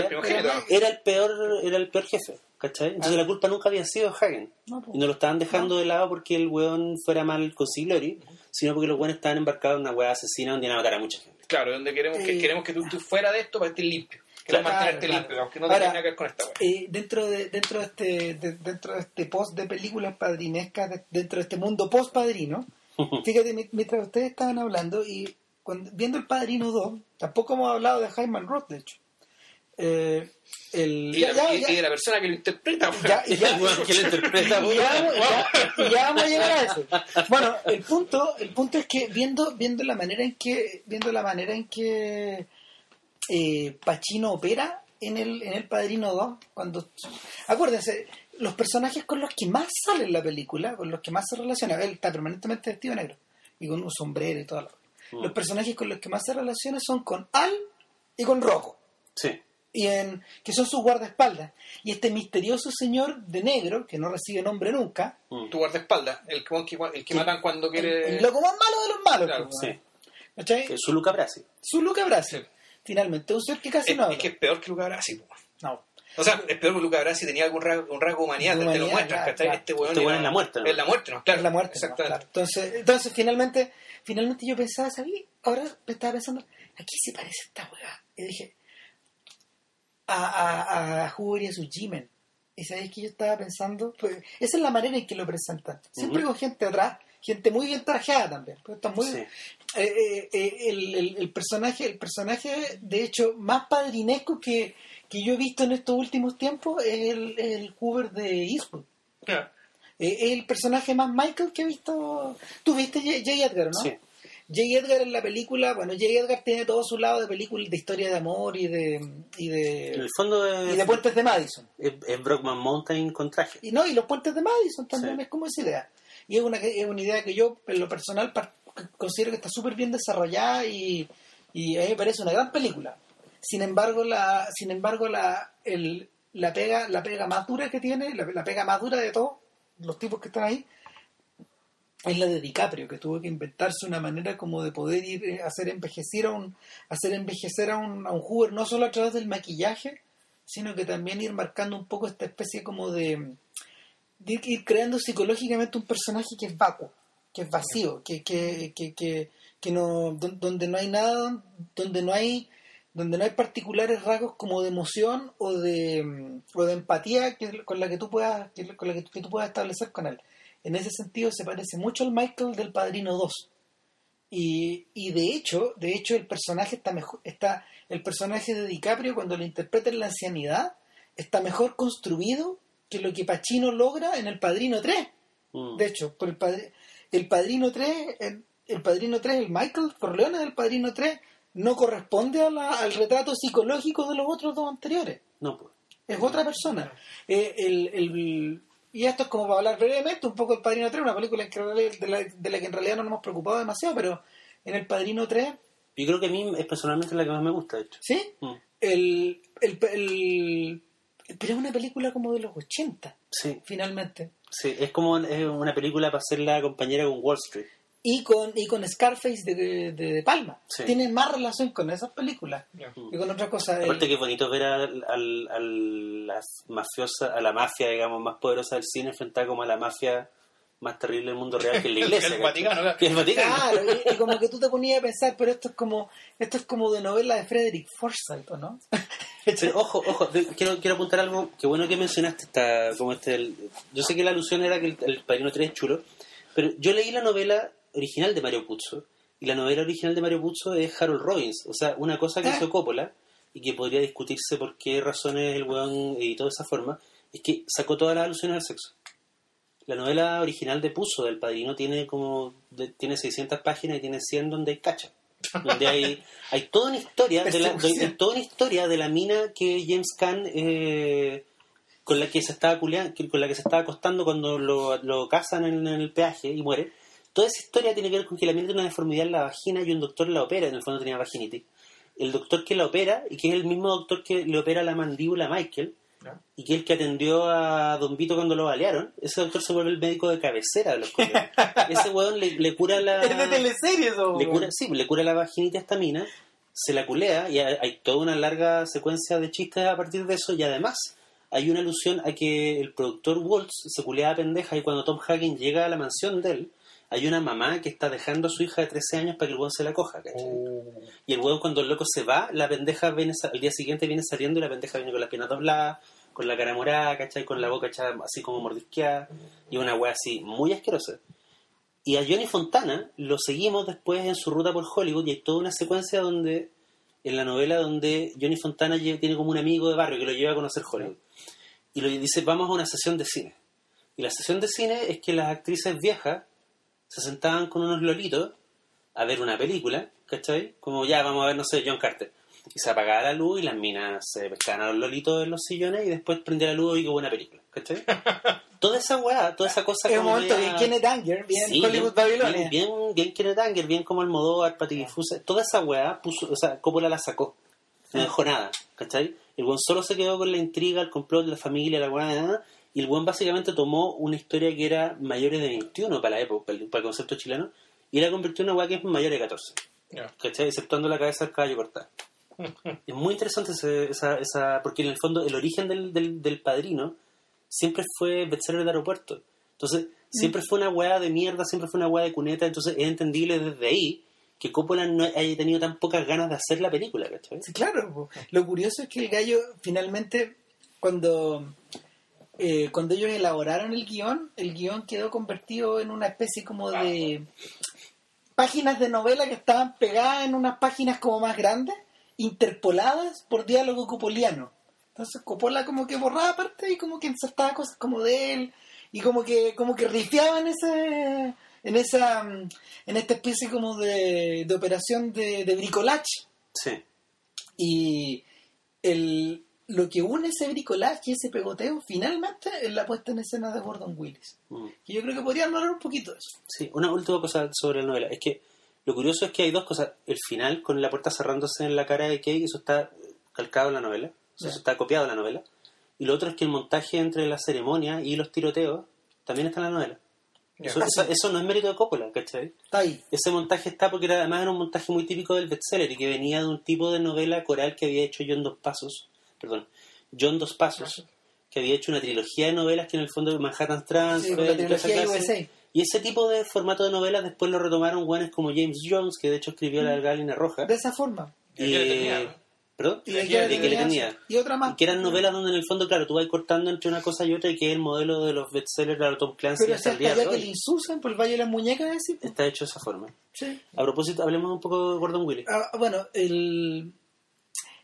el era el peor era el peor jefe. ¿Cachai? Entonces Ah. la culpa nunca había sido de Hagen. No, pues. Y no lo estaban dejando de lado porque el weón fuera mal consigliere, sino porque los weones estaban embarcados en una weá asesina donde iban a matar a mucha gente. Claro, donde queremos que, queremos que tú, tú fuera de esto para estar limpio. Claro, mantenerte claro. limpio, aunque no Ahora, tenga nada que ver con esta weá. Eh, dentro de dentro de este de- dentro de este post de películas padrinescas de- dentro de este mundo post padrino fíjate mi- mientras ustedes estaban hablando y cuando- viendo el padrino 2 tampoco hemos hablado de Jaime Roth de hecho Eh, el, Y, ya, la- ya, y- ya, y de la persona que lo interpreta. ya, y ya- El weón que lo interpreta, y ya, vamos- ya- y ya vamos a llegar a eso. Bueno, el punto, el punto es que viendo, viendo la manera en que, viendo la manera en que eh, Pacino opera en el, en el Padrino 2, cuando acuérdense, los personajes con los que más sale en la película, con los que más se relaciona, él está permanentemente vestido negro y con un sombrero y todo lo Mm. Los personajes con los que más se relaciona son con Al y con Rojo Sí. Y en, que son sus guardaespaldas. Y este misterioso señor de negro, que no recibe nombre nunca, Mm. Tu guardaespaldas, el que, el que matan cuando el, quiere. el loco más malo de los malos. Claro, pues, Sí. ¿Cachai? Que es su Luca Brasi. Su Luca Brasi, Sí. finalmente, un ser que casi es, no habla. es que es peor que Luca Brasi. po. No. O sea, es peor que Luca Brasi tenía algún rasgo, un rasgo humanidad, te lo muestras, claro, ¿cachai? claro. Este weón Este weón es la muerte, ¿no? Es la muerte, ¿no? Claro. Es la muerte. ¿no? Exactamente. Claro. Entonces, entonces finalmente, finalmente yo pensaba, ¿sabí? Ahora me estaba pensando, ¿a qué se parece esta weá? Y dije, a, a, a Hoover y a su Jimen. Y sabéis que yo estaba pensando, pues, esa es la manera en que lo presentan. Siempre con gente atrás, gente muy bien trajeada también. pues, está muy, Sí. eh, eh, eh, el, el- el personaje, el personaje, de hecho, más padrinesco que, que yo he visto en estos últimos tiempos es el, el Hoover de Eastwood. Claro. Eh, Es el personaje más Michael que he visto. Tú viste J. J. Edgar, ¿no? Sí. J. Edgar en la película, bueno, J. Edgar tiene todo su lado de película de historia de amor y de y de, el fondo y de puentes de Madison. es, es Brockman Mountain con traje. Y no, y los puentes de Madison también Sí. es como esa idea. Y es una, es una idea que yo, en lo personal, considero que está súper bien desarrollada y, y a mí me parece una gran película. Sin embargo, la, sin embargo, la, el, la pega, la pega más dura que tiene, la, la pega más dura de todos los tipos que están ahí, es la de DiCaprio, que tuvo que inventarse una manera como de poder ir eh, a hacer envejecer a un, hacer envejecer a un, a un Hoover, no solo a través del maquillaje, sino que también ir marcando un poco esta especie como de, de ir- creando psicológicamente un personaje que es vacuo, que es vacío, que, que, que, que, que no, don- donde no hay nada, donde no hay donde no hay particulares rasgos como de emoción o de, o de empatía que, con la que tú puedas que, con la que, que tú puedas establecer con él. En ese sentido se parece mucho al Michael del Padrino 2. Y, y de hecho, de hecho el personaje está mejor, está el personaje de DiCaprio cuando lo interpreta en la ancianidad está mejor construido que lo que Pacino logra en El Padrino 3. Mm. De hecho, por el, padri- el Padrino 3, el, el Padrino 3, el Michael Corleone del Padrino 3 no corresponde a la- al retrato psicológico de los otros dos anteriores. No, pues. Es otra persona. Eh, el, el- y esto es como para hablar brevemente un poco del Padrino 3, una película de, la, de la que en realidad no nos hemos preocupado demasiado, pero en el Padrino 3, Yo creo que a mí es personalmente la que más me gusta, de hecho. ¿sí? Mm. El, el, el- pero es una película como de los 80, Sí, finalmente. sí. Es como es una película para ser la compañera con Wall Street. Y con y con Scarface de, de, de Palma. Sí. Tienen más relación con esas películas que con otras cosas. El- Aparte que es bonito ver al, al, al- la mafiosa, a la mafia, digamos, más poderosa del cine enfrentada como a la mafia más terrible del mundo real que es la iglesia. El ¿cachai? Vaticano, claro. Que es el Vaticano. Claro, y, y como que tú te ponías a pensar, pero esto es como esto es como de novela de Frederick Forsyth, ¿o no? Pero ojo, ojo, quiero, quiero apuntar algo, que bueno que mencionaste esta, como este, el- yo sé que la alusión era que el, el Padrino 3 es chulo, pero yo leí la novela original de Mario Puzo, y la novela original de Mario Puzo es Harold Robbins, o sea, una cosa que Ah. hizo Coppola, y que podría discutirse por qué razones el weón editó de esa forma, es que sacó todas las alusiones al sexo. La novela original de Puzo del Padrino tiene como de- tiene 600 páginas y tiene 100 donde hay cacha. Donde hay, hay toda una historia de la, toda una historia de la mina que James Caan eh, con la que se estaba culeando, con la que se estaba acostando cuando lo, lo casan en, el peaje y muere. Toda esa historia tiene que ver con que la mina tiene una deformidad en la vagina y un doctor la opera, en el fondo tenía vaginitis. El doctor que la opera, y que es el mismo doctor que le opera la mandíbula a Michael, y que es el que atendió a Don Vito cuando lo balearon, ese doctor se vuelve el médico de cabecera de los colegas. Ese weón le, le cura la... Es de teleserie eso. le cura, sí, le cura la vaginita a esta mina, se la culea y hay, hay toda una larga secuencia de chistes a partir de eso y además hay una alusión a que el productor Waltz se culea a pendeja y cuando Tom Hagen llega a la mansión de él hay una mamá que está dejando a su hija de 13 años para que el weón se la coja, ¿cachai? Y el weón cuando el loco se va, la pendeja viene, al día siguiente viene saliendo y la pendeja viene con las piernas dobladas, con la cara morada, ¿cachai? Con la boca echada así como mordisqueada y una wea así muy asquerosa. Y a Johnny Fontana lo seguimos después en su ruta por Hollywood y hay toda una secuencia donde, en la novela donde Johnny Fontana tiene como un amigo de barrio que lo lleva a conocer Hollywood. Y lo dice, vamos a una sesión de cine. Y la sesión de cine es que las actrices viejas se sentaban con unos lolitos a ver una película, ¿cachai? Como ya vamos a ver, no sé, John Carter. Y se apagaba la luz y las minas se pescaban a los lolitos en los sillones y después prendía la luz y qué buena película, ¿cachai? toda esa weá, toda esa cosa Es un momento media- bien Kenneth Anger, bien Sí, Hollywood bien, Babilonia. Bien, bien, bien Kenneth Anger, bien como Almodóvar, toda esa weá puso, o sea, Coppola la sacó. No dejó nada, ¿cachai? El buen solo se quedó con la intriga, el complot de la familia, la weá, y el buen básicamente tomó una historia que era mayores de 21 para la época, para el, para el concepto chileno, y la convirtió en una weá que es mayor de 14, Ya. ¿cachai? Exceptuando la cabeza del caballo cortada. es muy interesante ese- esa, esa, porque en el fondo el origen del, del, del padrino siempre fue bestseller de aeropuerto. Entonces, siempre fue una weá de mierda, siempre fue una weá de cuneta, entonces es entendible desde ahí que Coppola no haya tenido tan pocas ganas de hacer la película, ¿cachai? Sí, claro. po. Lo curioso es que el gallo finalmente, cuando, eh, cuando ellos elaboraron el guion, el guion quedó convertido en una especie como de páginas de novela que estaban pegadas en unas páginas como más grandes, interpoladas por diálogo copoliano. Entonces Coppola como que borraba parte y como que insertaba cosas como de él y como que como que rifiaba en ese en esa en esta especie como de, de operación de, de bricolage Sí. y el, lo que une ese bricolaje y ese pegoteo finalmente es la puesta en escena de Gordon Willis. Mm. Que yo creo que podrían hablar un poquito de eso. Sí, una última cosa sobre la novela. Es que lo curioso es que hay dos cosas. El final, con la puerta cerrándose en la cara de Kay, eso está calcado en la novela. O sea. Eso está copiado en la novela. Y lo otro es que el montaje entre la ceremonia y los tiroteos también está en la novela. Eso, eso- eso no es mérito de Coppola, ¿cachai? Está ahí. Ese montaje está porque era, además era un montaje muy típico del bestseller y que venía de un tipo de novela coral que había hecho John Dos Pasos, perdón, John Dos Pasos, que había hecho una trilogía de novelas que en el fondo Manhattan Transfer Sí, la y ese tipo de formato de novelas después lo retomaron guanes como James Jones, que de hecho escribió la Galina Roja. De esa forma. Y la. ¿Perdón? Y de que, que que le tenía- tenía. Y otra más. Y que eran novelas donde en el fondo, claro, tú vas cortando entre una cosa y otra y que es el modelo de los bestsellers de Tom Clancy Pero hasta de que le insulsan por el Valle de las Muñecas, decir. Está hecho de esa forma. Sí. A propósito, hablemos un poco de Gordon Willis. Ah, bueno, el,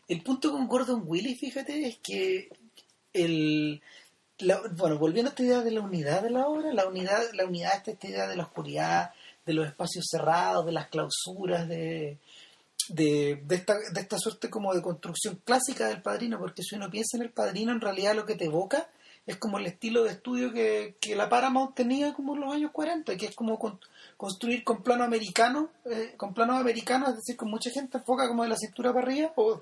el punto con Gordon Willis, fíjate, es que el la- bueno, volviendo a esta idea de la unidad de la obra, la unidad, la unidad está esta idea de la oscuridad, de los espacios cerrados, de las clausuras, de, de, de esta, de esta suerte como de construcción clásica del padrino, porque si uno piensa en el padrino, en realidad lo que te evoca es como el estilo de estudio que, que la Paramount tenía como en los años 40, que es como con- construir con plano americano, eh, con plano americano, es decir, con mucha gente enfoca como de la cintura para arriba, o,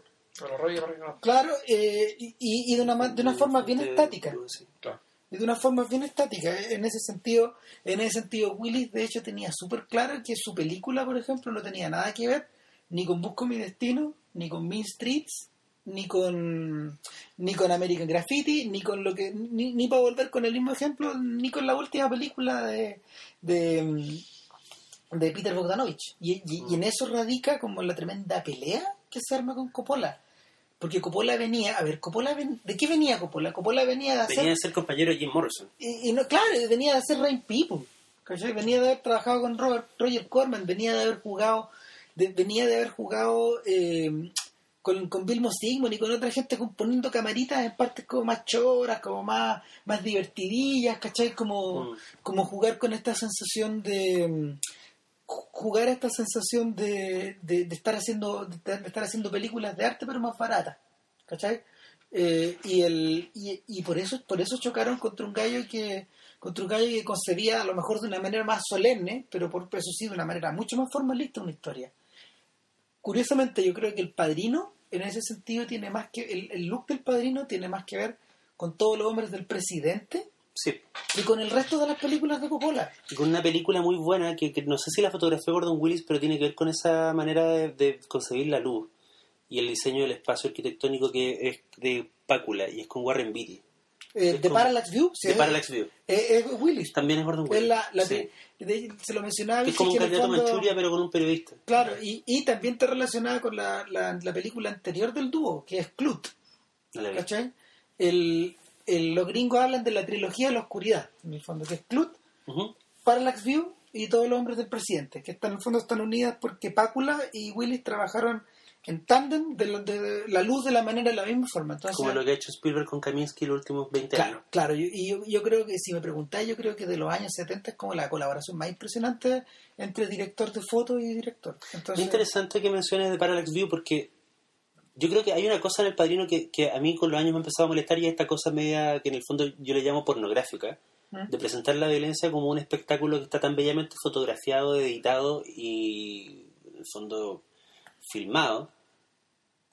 No. claro, eh, y, y de, una, de una forma bien De- estática. Claro. y de una forma bien estática. En ese sentido, en ese sentido, Willis de hecho tenía súper claro que su película, por ejemplo, no tenía nada que ver ni con Busco mi destino, ni con Mean Streets, ni con ni con American Graffiti, ni con lo que ni, ni para volver con el mismo ejemplo, ni con la última película de de, de Peter Bogdanovich. Y, y- y en eso radica como la tremenda pelea que se arma con Coppola. Porque Coppola venía, a ver, Coppola ven- ¿de qué venía Coppola? Coppola venía de hacer Venía de ser compañero de Jim Morrison. y, y no, claro, venía de hacer Rain People. ¿cachai? Venía de haber trabajado con Robert, Roger Corman, venía de haber jugado, de- venía de haber jugado eh, con, con Sigmund y con otra gente componiendo camaritas en partes como más choras, como más, más divertidillas, ¿cachai? Como, Mm. como jugar con esta sensación de ju- jugar esta sensación de, de, estar haciendo de estar haciendo películas de arte pero más baratas ¿cachai? Eh, y el y, y por eso por eso chocaron contra un gallo que contra un gallo que concebía a lo mejor de una manera más solemne pero por eso sí de una manera mucho más formalista una historia curiosamente yo creo que el padrino en ese sentido tiene más que el, el look del padrino tiene más que ver con todos los hombres del presidente Sí. y con el resto de las películas de Coppola Y con una película muy buena que, que no sé si la fotografió Gordon Willis, pero tiene que ver con esa manera de, de concebir la luz y el diseño del espacio arquitectónico que es de Pácula y es con Warren Beatty. eh, Es de Parallax View sí, de es- Parallax View. es- es Willis También es Gordon Es Willis. la, la sí. de- se lo mencionaba Que es como un candidato fondo- Manchuria, pero con un periodista. Claro, y, y también está relacionada con la, la, la película anterior del dúo, que es Clut, No. ¿cachai? El, el- los gringos hablan de la trilogía de la oscuridad, en el fondo, que es Clut, Ujú. Parallax View y todos los hombres del presidente, que están, en el fondo están unidas porque Pácula y Willis trabajaron en tándem de, lo- de la luz de la manera de la misma forma. Entonces, Como lo que ha hecho Spielberg con Kaminsky los últimos 20 Claro, años. claro, y y yo, yo creo que si me preguntáis, yo creo que de los años 70 es como la colaboración más impresionante entre director de foto y director. Es Entonces, interesante que menciones de Parallax View porque yo creo que hay una cosa en el padrino que, que a mí con los años me ha empezado a molestar y es esta cosa media que en el fondo yo le llamo pornográfica, ¿Mm? de presentar la violencia como un espectáculo que está tan bellamente fotografiado, editado y en el fondo filmado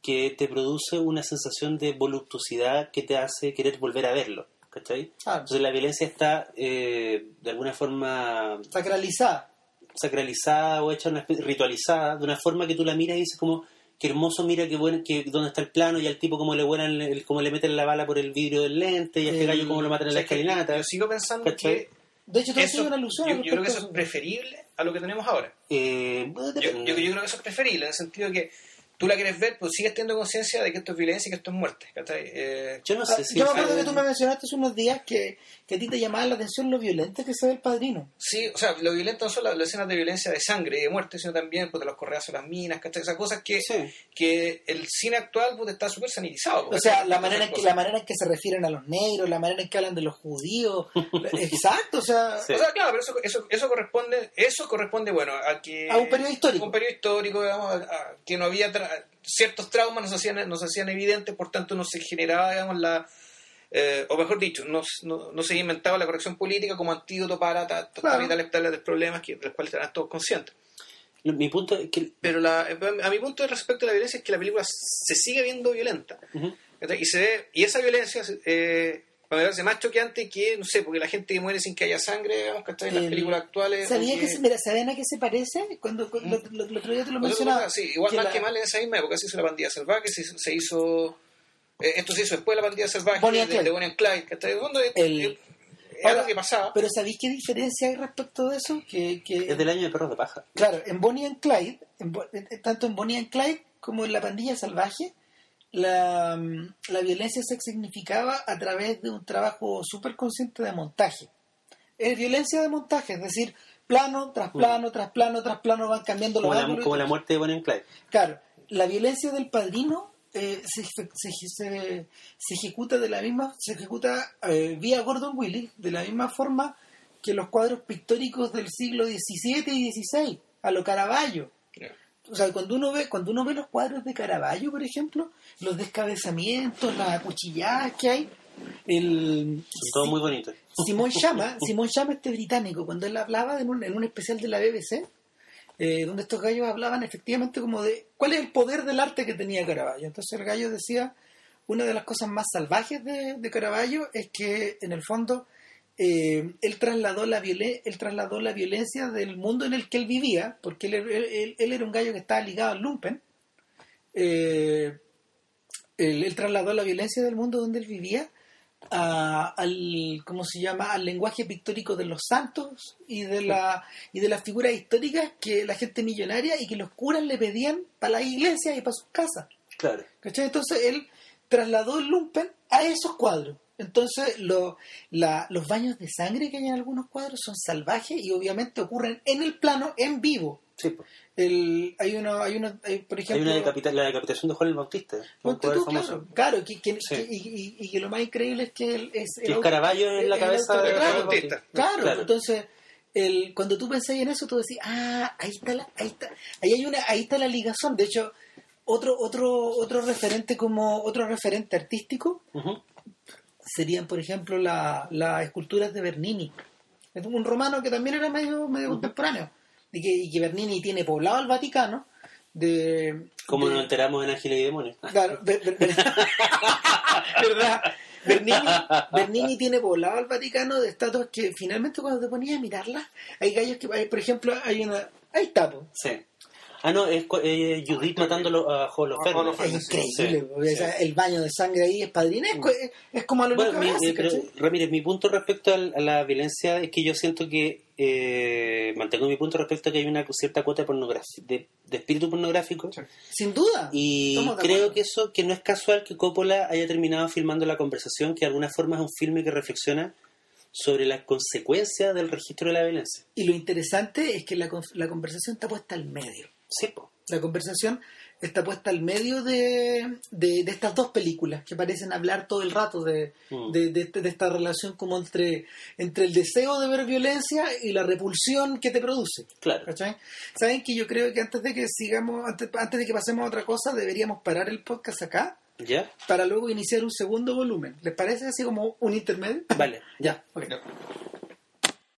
que te produce una sensación de voluptuosidad que te hace querer volver a verlo. ¿cachai? Claro. Entonces la violencia está eh, de alguna forma sacralizada. sacralizada o hecha una especie- ritualizada de una forma que tú la miras y dices como qué hermoso mira qué bueno que dónde está el plano y al tipo como le vuelan el, como le meten la bala por el vidrio del lente y a este gallo como lo matan en la escalinata yo sigo pensando ¿Cachai? que De hecho, todo eso, una alusión. yo, creo que eso es preferible a lo que tenemos ahora. Eh, Yo, yo, yo creo que eso es preferible, en el sentido de que tú la quieres ver, pues sigues teniendo conciencia de que esto es violencia y que esto es muerte. ¿cachai? Eh, Yo no Ah, sé si yo me acuerdo que tú me mencionaste hace unos días que, que a ti te llamaba la atención lo violento que se ve el padrino. Sí, o sea, lo violento no son las, las escenas de violencia de sangre y de muerte, sino también pues, de los correazos a las minas, ¿cachai? Esas cosas que, Sí. que el cine actual pues, está súper sanitizado. O sea, la manera, en que, la manera en que se refieren a los negros, la manera en que hablan de los judíos. Exacto, o sea, Sí. O sea, claro, pero eso, eso, eso corresponde, eso corresponde, bueno, a que... A un periodo histórico. Un periodo histórico, digamos, a- a- que no había... tra- ciertos traumas nos hacían, nos hacían evidentes, por tanto no se generaba, digamos, la... eh, o mejor dicho, no, no, no se inventaba la corrección política como antídoto para ta- ta- Claro. tales tales de problemas que, de los cuales estarán todos conscientes. Mi punto es que Pero la, a mi punto respecto a la violencia es que la película se sigue viendo violenta. Y se ve, y esa violencia eh, me parece más choqueante que, no sé, porque la gente muere sin que haya sangre, digamos, ¿cachai? En las El- películas actuales. ¿sabía o que, se- mira, ¿saben a qué se parece? Cuando, cuando- lo, lo- el otro día te lo mencionaba. sí, igual que más la- que mal en esa misma época se hizo la pandilla salvaje, se, hizo- se hizo. eh, esto se hizo después de la pandilla salvaje Bonnie de, de Bonnie and Clyde, ¿cachai? De fondo es, El- es- es Ahora, algo que pasaba. Pero ¿sabéis qué diferencia hay respecto de eso? Que, que es del año de perros de paja. Claro, en Bonnie and Clyde, en eh, tanto en Bonnie and Clyde como en La Pandilla Salvaje, la, mm, la violencia se significaba a través de un trabajo súper consciente de montaje. Es violencia de montaje, es decir, plano tras plano, tras plano, tras plano van cambiando los Como la, ángulos. como la muerte de Bonnie and Clyde. Claro, la violencia del padrino eh, se, se, se- se ejecuta de la misma, se ejecuta eh, vía Gordon Willis de la misma forma que los cuadros pictóricos del siglo XVII y XVI, a lo Caravaggio. Ya. O sea, cuando uno ve, cuando uno ve los cuadros de Caravaggio, por ejemplo, los descabezamientos, las acuchilladas que hay, el Son todos muy bonitos. Simón Chama, Simón Chama este británico, cuando él hablaba en un, en un especial de la BBC, eh, donde estos gallos hablaban efectivamente como de cuál es el poder del arte que tenía Caravaggio. Entonces el gallo decía, una de las cosas más salvajes de, de Caravaggio es que en el fondo eh, él, trasladó la él trasladó la violencia del mundo en el que él vivía, porque él, él- él- él era un gallo que estaba ligado al lumpen, eh, él, él trasladó la violencia del mundo donde él vivía a- al cómo se llama al lenguaje pictórico de los santos y de la y de las figuras históricas que la gente millonaria y que los curas le pedían para la iglesia y para sus casas Claro. ¿cachai? entonces él trasladó el lumpen a esos cuadros entonces lo- la- los baños de sangre que hay en algunos cuadros son salvajes y obviamente ocurren en el plano en vivo Sí, pues. el, hay uno hay uno hay, por Hay ejemplo una decapita- la decapitación de Juan el Bautista. claro, claro, que, que- Sí. que- y, y- y que lo más increíble es que él es el Caravaggio en la el cabeza de el Bautista. Claro, Claro. entonces el, cuando tú pensás en eso, tú decís, ah, ahí está la, ahí está, ahí hay una, ahí está la ligazón. De hecho, otro, otro, otro referente como otro referente artístico. Serían, por ejemplo, la- las esculturas de Bernini. Es un romano que también era medio, medio contemporáneo. Y que, y que Bernini tiene poblado el Vaticano de... Como de- nos enteramos en Ángeles y Demonios. Claro, ¿verdad? Bernini, Bernini tiene poblado al Vaticano de estatuas que finalmente cuando te ponías a mirarlas, hay gallos que, hay, por ejemplo, hay una... Ahí está. Sí. Ah, no, es eh, Judith matándolo a Holofernes. Es increíble, sí, el baño de sangre ahí es padrinesco, es, es como a lo Bueno, mi- eh. Ramírez, mi punto respecto a la violencia es que yo siento que eh, mantengo mi punto respecto a que hay una cierta cuota de, pornografía, de, de espíritu pornográfico Sin duda. y creo que eso que no es casual que Coppola haya terminado filmando la conversación que de alguna forma es un filme que reflexiona sobre las consecuencias del registro de la violencia. Y lo interesante es que la, con- la conversación está puesta al medio. Sí, po. La conversación está puesta al medio de, de, de estas dos películas que parecen hablar todo el rato de, Mm. de, de- de esta relación como entre, entre el deseo de ver violencia y la repulsión que te produce. claro. ¿Cachai? Saben que yo creo que antes de que sigamos, antes, antes de que pasemos a otra cosa, deberíamos parar el podcast acá ¿Ya? para luego iniciar un segundo volumen. ¿Les parece así como un intermedio? Vale. Ya, ok. Ya.